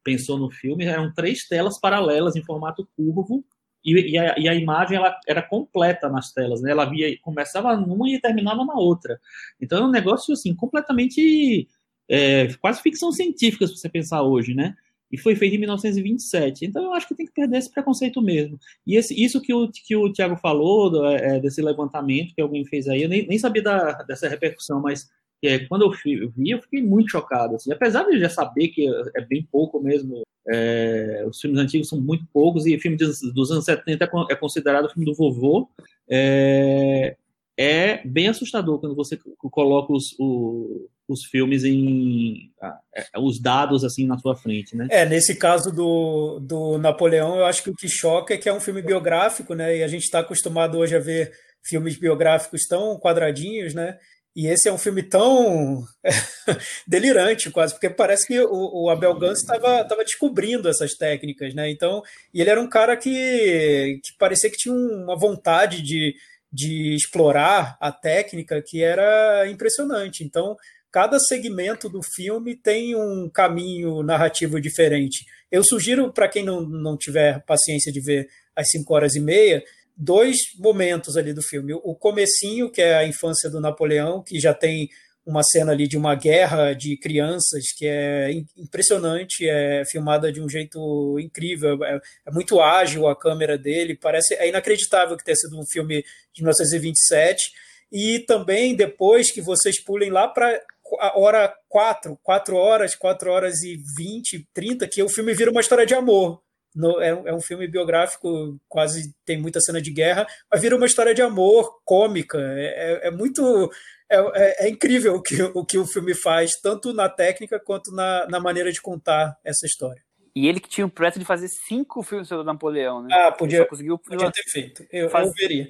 pensou no filme eram três telas paralelas em formato curvo e, e, a, e, a, imagem ela era completa nas telas, né? Ela via, começava numa e terminava na outra. Então é um negócio assim completamente é, quase ficção científica se você pensar hoje, né? E foi feito em 1927. Então eu acho que tem que perder esse preconceito mesmo. E esse, isso que o, que o Tiago falou, do, é, desse levantamento que alguém fez aí, eu nem, nem sabia da, dessa repercussão, mas é, quando eu vi, eu fiquei muito chocado. Assim. Apesar de eu já saber que é bem pouco mesmo, é, os filmes antigos são muito poucos, e o filme dos, anos 70 é, é considerado o filme do vovô, é, é bem assustador quando você coloca os, o, os filmes em é, os dados assim na sua frente, né? É, nesse caso do, do Napoleão, eu acho que o que choca é que é um filme biográfico, né? E a gente está acostumado hoje a ver filmes biográficos tão quadradinhos, né? E esse é um filme tão delirante, quase, porque parece que o, o Abel Gans estava descobrindo essas técnicas, né? Então, e ele era um cara que, que parecia que tinha uma vontade de, de explorar a técnica que era impressionante. Então, cada segmento do filme tem um caminho narrativo diferente. Eu sugiro para quem não, não tiver paciência de ver as 5 horas e meia, dois momentos ali do filme. O comecinho, que é a infância do Napoleão, que já tem uma cena ali de uma guerra de crianças que é impressionante, é filmada de um jeito incrível, é, é, muito ágil a câmera dele, parece é inacreditável que tenha sido um filme de 1927. E também depois que vocês pulem lá para a hora 4, 4 horas, 4 horas e 20, 30, que o filme vira uma história de amor. No, é, é, um filme biográfico, quase tem muita cena de guerra, mas vira uma história de amor cômica. É, é, é muito é, é, é, incrível o que, o que o filme faz, tanto na técnica quanto na, na maneira de contar essa história. E ele que tinha o projeto de fazer cinco filmes sobre Napoleão, né? Ah, podia, conseguiu, podia ter feito. Eu, faz... eu veria.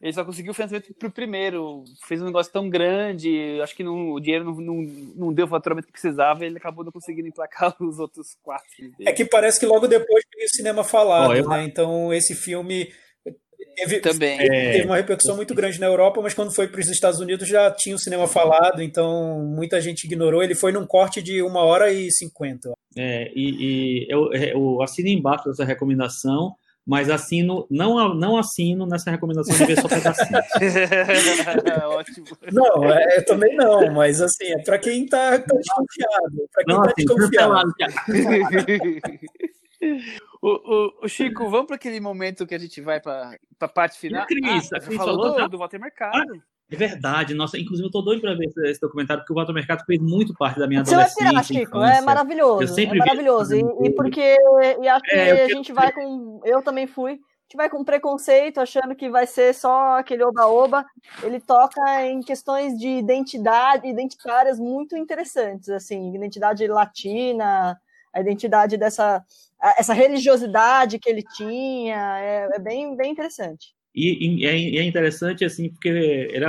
Ele só conseguiu o financiamento pro primeiro. Fez um negócio tão grande, acho que não, o dinheiro não, não, não deu o faturamento que precisava e ele acabou não conseguindo emplacar os outros quatro. É que parece que logo depois veio o cinema falado, oh, eu... né? Então esse filme Teve, Também. Teve uma repercussão muito grande na Europa, mas quando foi para os Estados Unidos já tinha o cinema falado, então muita gente ignorou. Ele foi num corte de uma hora e cinquenta. É, e, e eu, eu assino embaixo dessa recomendação, mas assino, não, não assino nessa recomendação de ver só pedacinhos. Ótimo. Não, é, eu também não, mas assim, é para quem está tá desconfiado. Para quem não, tá assim, desconfiado. O, o, o, Chico, vamos para aquele momento que a gente vai para a parte final. Cris, ah, você falou do, do Walter Mercado. Ah, é verdade, nossa, inclusive eu tô doido para ver esse, esse, documentário, porque o Walter Mercado fez muito parte da minha você adolescência. Você vai pirar, Chico, é maravilhoso. Eu sempre é maravilhoso. E, e, porque e acho que é, a gente vai com. Eu também fui. A gente vai com preconceito, achando que vai ser só aquele oba-oba. Ele toca em questões de identidade, identitárias muito interessantes, assim, identidade latina, a identidade dessa essa religiosidade que ele tinha, é, é bem, bem interessante. E, e, é, é interessante, assim, porque ele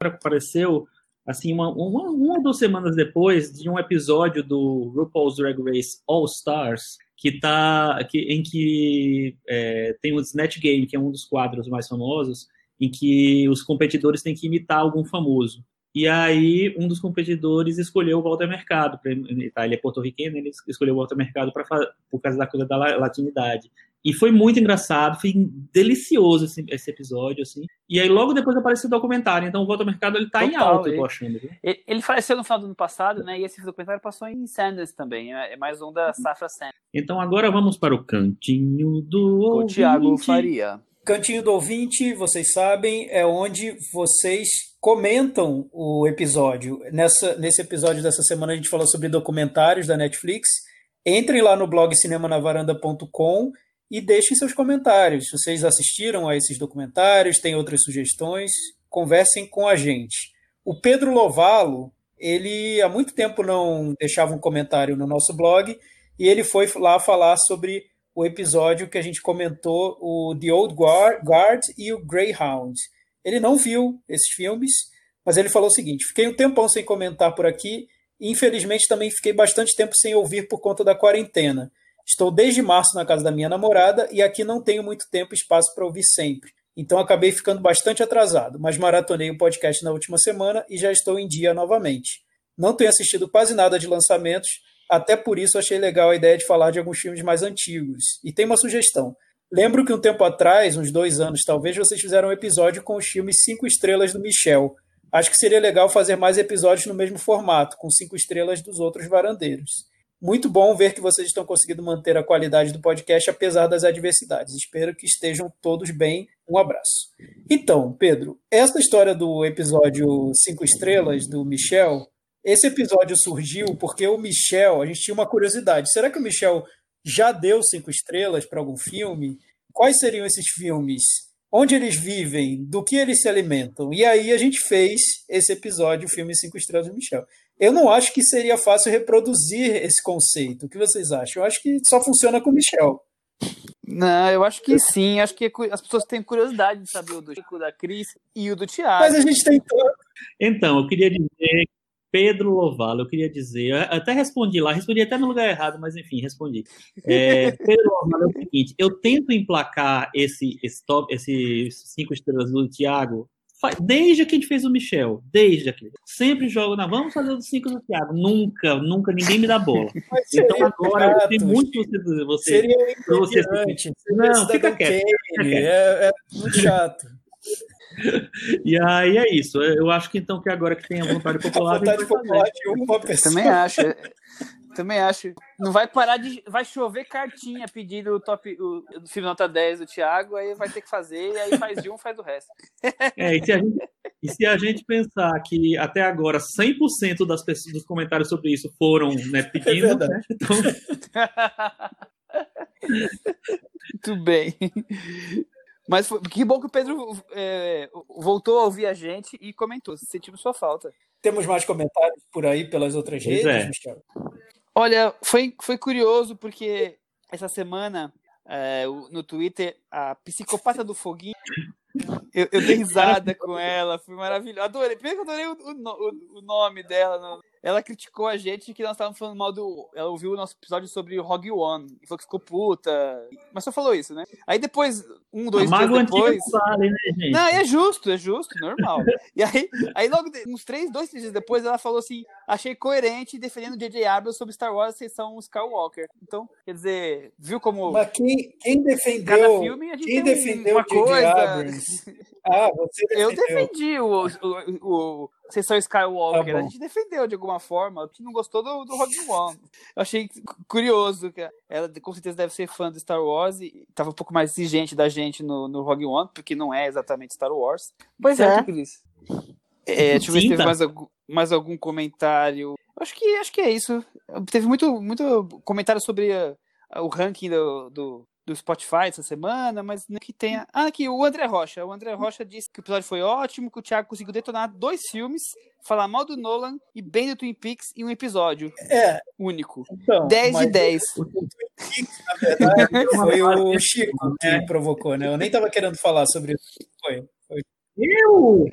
apareceu, assim, uma, uma, uma ou duas semanas depois de um episódio do RuPaul's Drag Race All Stars, que tá, que, em que é, tem o Snatch Game, que é um dos quadros mais famosos, em que os competidores têm que imitar algum famoso. E aí, um dos competidores escolheu o Walter Mercado. Pra, tá, ele é porto-riqueno, ele escolheu o Walter Mercado pra, por causa da coisa da latinidade. E foi muito engraçado, foi delicioso esse, esse, episódio, assim. E aí, logo depois apareceu o documentário. Então, o Walter Mercado, ele tá Total, em alta, eu tô achando. Viu? Ele, ele faleceu no final do ano passado, né? E esse documentário passou em Sanders também. É, é mais um da Safra Sanders. Então, agora vamos para o cantinho do. O Thiago Faria. Cantinho do ouvinte, vocês sabem, é onde vocês comentam o episódio. Nessa, nesse episódio dessa semana a gente falou sobre documentários da Netflix. Entrem lá no blog cinemanavaranda.com e deixem seus comentários. Vocês assistiram a esses documentários, têm outras sugestões, conversem com a gente. O Pedro Lovalo, ele há muito tempo não deixava um comentário no nosso blog e ele foi lá falar sobre o episódio que a gente comentou, o The Old Guard e o Greyhound. Ele não viu esses filmes, mas ele falou o seguinte: fiquei um tempão sem comentar por aqui, e infelizmente também fiquei bastante tempo sem ouvir por conta da quarentena. Estou desde março na casa da minha namorada e aqui não tenho muito tempo e espaço para ouvir sempre. Então acabei ficando bastante atrasado, mas maratonei o podcast na última semana e já estou em dia novamente. Não tenho assistido quase nada de lançamentos, até por isso achei legal a ideia de falar de alguns filmes mais antigos. E tem uma sugestão. Lembro que um tempo atrás, uns dois anos talvez, vocês fizeram um episódio com os filmes Cinco Estrelas do Michel. Acho que seria legal fazer mais episódios no mesmo formato, com cinco estrelas dos outros varandeiros. Muito bom ver que vocês estão conseguindo manter a qualidade do podcast apesar das adversidades. Espero que estejam todos bem. Um abraço. Então, Pedro, essa história do episódio Cinco Estrelas do Michel, esse episódio surgiu porque o Michel, a gente tinha uma curiosidade. Será que o Michel já deu cinco estrelas para algum filme? Quais seriam esses filmes? Onde eles vivem? Do que eles se alimentam? E aí a gente fez esse episódio, o filme Cinco Estrelas do Michel. Eu não acho que seria fácil reproduzir esse conceito. O que vocês acham? Eu acho que só funciona com o Michel. Não, eu acho que sim. Acho que as pessoas têm curiosidade de saber o do Chico, da Cris e o do Thiago. Mas a gente tem. Então, eu queria dizer Pedro Lovalo, eu queria dizer, eu até respondi lá, respondi até no lugar errado, mas enfim, respondi. É, Pedro Lovalo é o seguinte, eu tento emplacar esse, esse top, esses cinco estrelas do Thiago desde que a gente fez o Michel, desde aquele. Sempre jogo na vamos fazer os cinco do Thiago. Nunca, nunca ninguém me dá bola. então agora eu tenho muito você. você seria um você, você, Não, fica quieto. Fica quieto. É, é muito chato. E aí é isso. Eu acho que então que agora que tem a vontade popular. A vontade popular de uma pessoa. Também acho. Também acho. Não vai parar de. Vai chover cartinha pedindo o top o, o filme nota 10 do Thiago, aí vai ter que fazer, e aí faz de um, faz do resto. É, e se a gente, e se a gente pensar que até agora 100% das pessoas, dos comentários sobre isso foram né, pedindo, é né? Então... Muito bem. Mas foi, que bom que o Pedro é, voltou a ouvir a gente e comentou. Sentimos sua falta. Temos mais comentários por aí pelas outras pois redes, é. Michel? Olha, foi, foi curioso porque essa semana é, no Twitter a psicopata do foguinho eu, eu dei risada com ela, foi maravilhoso. Adorei. Primeiro que adorei o, o, o nome dela. No, ela criticou a gente que nós estávamos falando mal do. Ela ouviu o nosso episódio sobre o Rogue One e falou que ficou puta. Mas só falou isso, né? Aí depois, um, dois dias depois. Vale, né, gente? Não, é justo, é justo, normal. e aí, aí logo, uns três, dois, três dias depois, ela falou assim: achei coerente defendendo o J.J. Abrams sobre Star Wars, vocês são Skywalker. Então, quer dizer, viu como. Mas quem, quem defendeu. Cada filme a gente quem defendeu uma coisa. Abrams? Ah, você defendeu. Eu defendi o, o, o vocês são Skywalker. Tá a gente defendeu de alguma forma. A gente não gostou do, do Rogue One. Eu achei curioso que ela com certeza deve ser fã de Star Wars e tava um pouco mais exigente da gente no, no Rogue One, porque não é exatamente Star Wars. Pois certo, é. Cris? É, deixa eu ver se teve mais, mais algum comentário. Acho que, acho que é isso. Teve muito, muito comentário sobre a, a, o ranking do, do, do Spotify essa semana, mas que tenha. Ah, aqui, o André Rocha. O André Rocha disse que o episódio foi ótimo, que o Thiago conseguiu detonar dois filmes, falar mal do Nolan e bem do Twin Peaks em um episódio. É. Único. Então, 10 de 10. O, Twin Peaks, na verdade, foi o Chico que é. provocou, né? Eu nem tava querendo falar sobre isso. Foi. foi. Eu!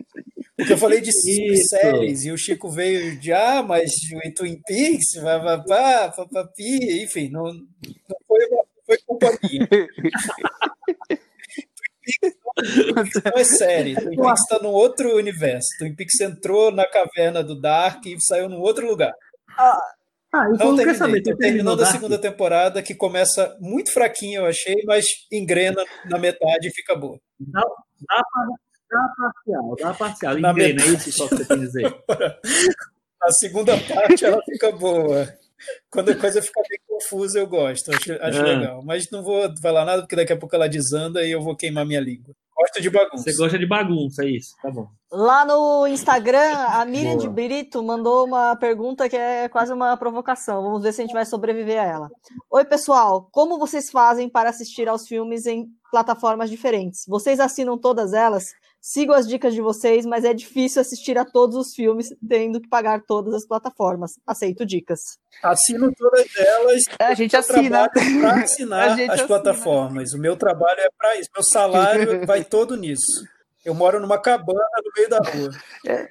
Porque eu falei de Isso. séries e o Chico veio de ah, mas o Twin Peaks, papapá, papapi, enfim, não, não foi uma foi culpa minha. não é sério. Twin Peaks está num outro universo. Twin Peaks entrou na caverna do Dark e saiu num outro lugar. Ah, ah então não terminei. Saber, Tô terminando a segunda temporada, que começa muito fraquinha, eu achei, mas engrena na metade e fica boa. Dá, dá, dá parcial, dá parcial. Engrena, é isso só que você quer dizer. a segunda parte ela fica boa. Quando a coisa fica bem confusa, eu gosto, acho, acho é. legal. Mas não vou falar nada, porque daqui a pouco ela desanda e eu vou queimar minha língua. Gosto de bagunça. Você gosta de bagunça, é isso, tá bom. Lá no Instagram, a Miriam Boa. de Brito mandou uma pergunta que é quase uma provocação. Vamos ver se a gente vai sobreviver a ela. Oi, pessoal, como vocês fazem para assistir aos filmes em plataformas diferentes? Vocês assinam todas elas? Sigo as dicas de vocês, mas é difícil assistir a todos os filmes tendo que pagar todas as plataformas. Aceito dicas. Assino todas elas. É, a gente assina. Para assinar as assina. plataformas. O meu trabalho é para isso. Meu salário vai todo nisso. Eu moro numa cabana no meio da rua. É.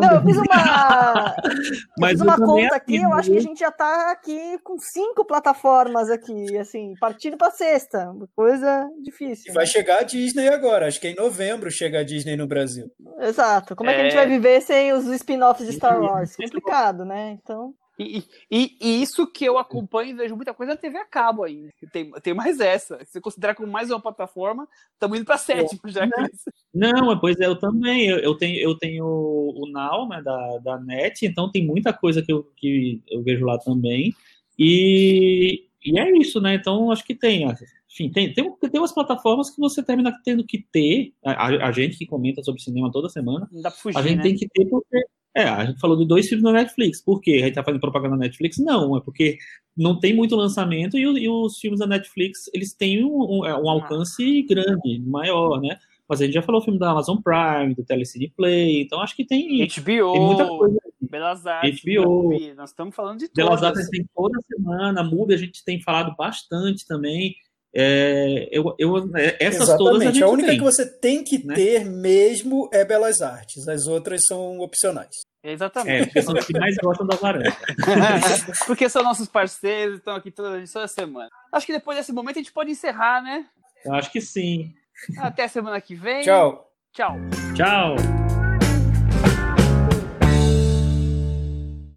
Não, eu fiz uma, Mas fiz uma conta aqui, eu acho que a gente já está aqui com cinco plataformas aqui, assim, partindo para sexta, coisa difícil. E vai né? chegar a Disney agora, acho que em novembro chega a Disney no Brasil. Exato. Como é, é que a gente vai viver sem os spin-offs de Star Wars? Complicado, né? Então. E, e, e, isso que eu acompanho e vejo muita coisa na TV a cabo ainda. Tem, tem mais essa. Se você considerar como mais uma plataforma, estamos indo para sétima já. Não, pois é, eu também. Eu, eu, tenho, eu tenho o Now, né, da, da NET, então tem muita coisa que eu, que eu vejo lá também. E, e é isso, né? Então acho que tem. Enfim, tem, tem, tem umas plataformas que você termina tendo que ter. A, a gente que comenta sobre cinema toda semana. Não dá pra fugir, a gente né? tem que ter porque é, a gente falou de dois filmes na Netflix. Por quê? A gente tá fazendo propaganda na Netflix? Não, é porque não tem muito lançamento e, e os filmes da Netflix, eles têm um, um, é, um, alcance grande, maior, né? Mas a gente já falou o filme da Amazon Prime, do Telecine Play, então acho que tem, HBO, tem muita coisa. Belas Artes, HBO, nós estamos falando de todas. Belas Artes tem toda semana, Mubi a gente tem falado bastante também. É, eu, eu, é, essas Exatamente. todas a gente a única tem. que você tem que né? ter mesmo é a é Belas Artes. As outras são opcionais. É, Exatamente. porque são os que mais gostam da. Porque são nossos parceiros, estão aqui toda, toda semana. Acho que depois desse momento a gente pode encerrar, né? Eu acho que sim. Até semana que vem. Tchau. Tchau. Tchau!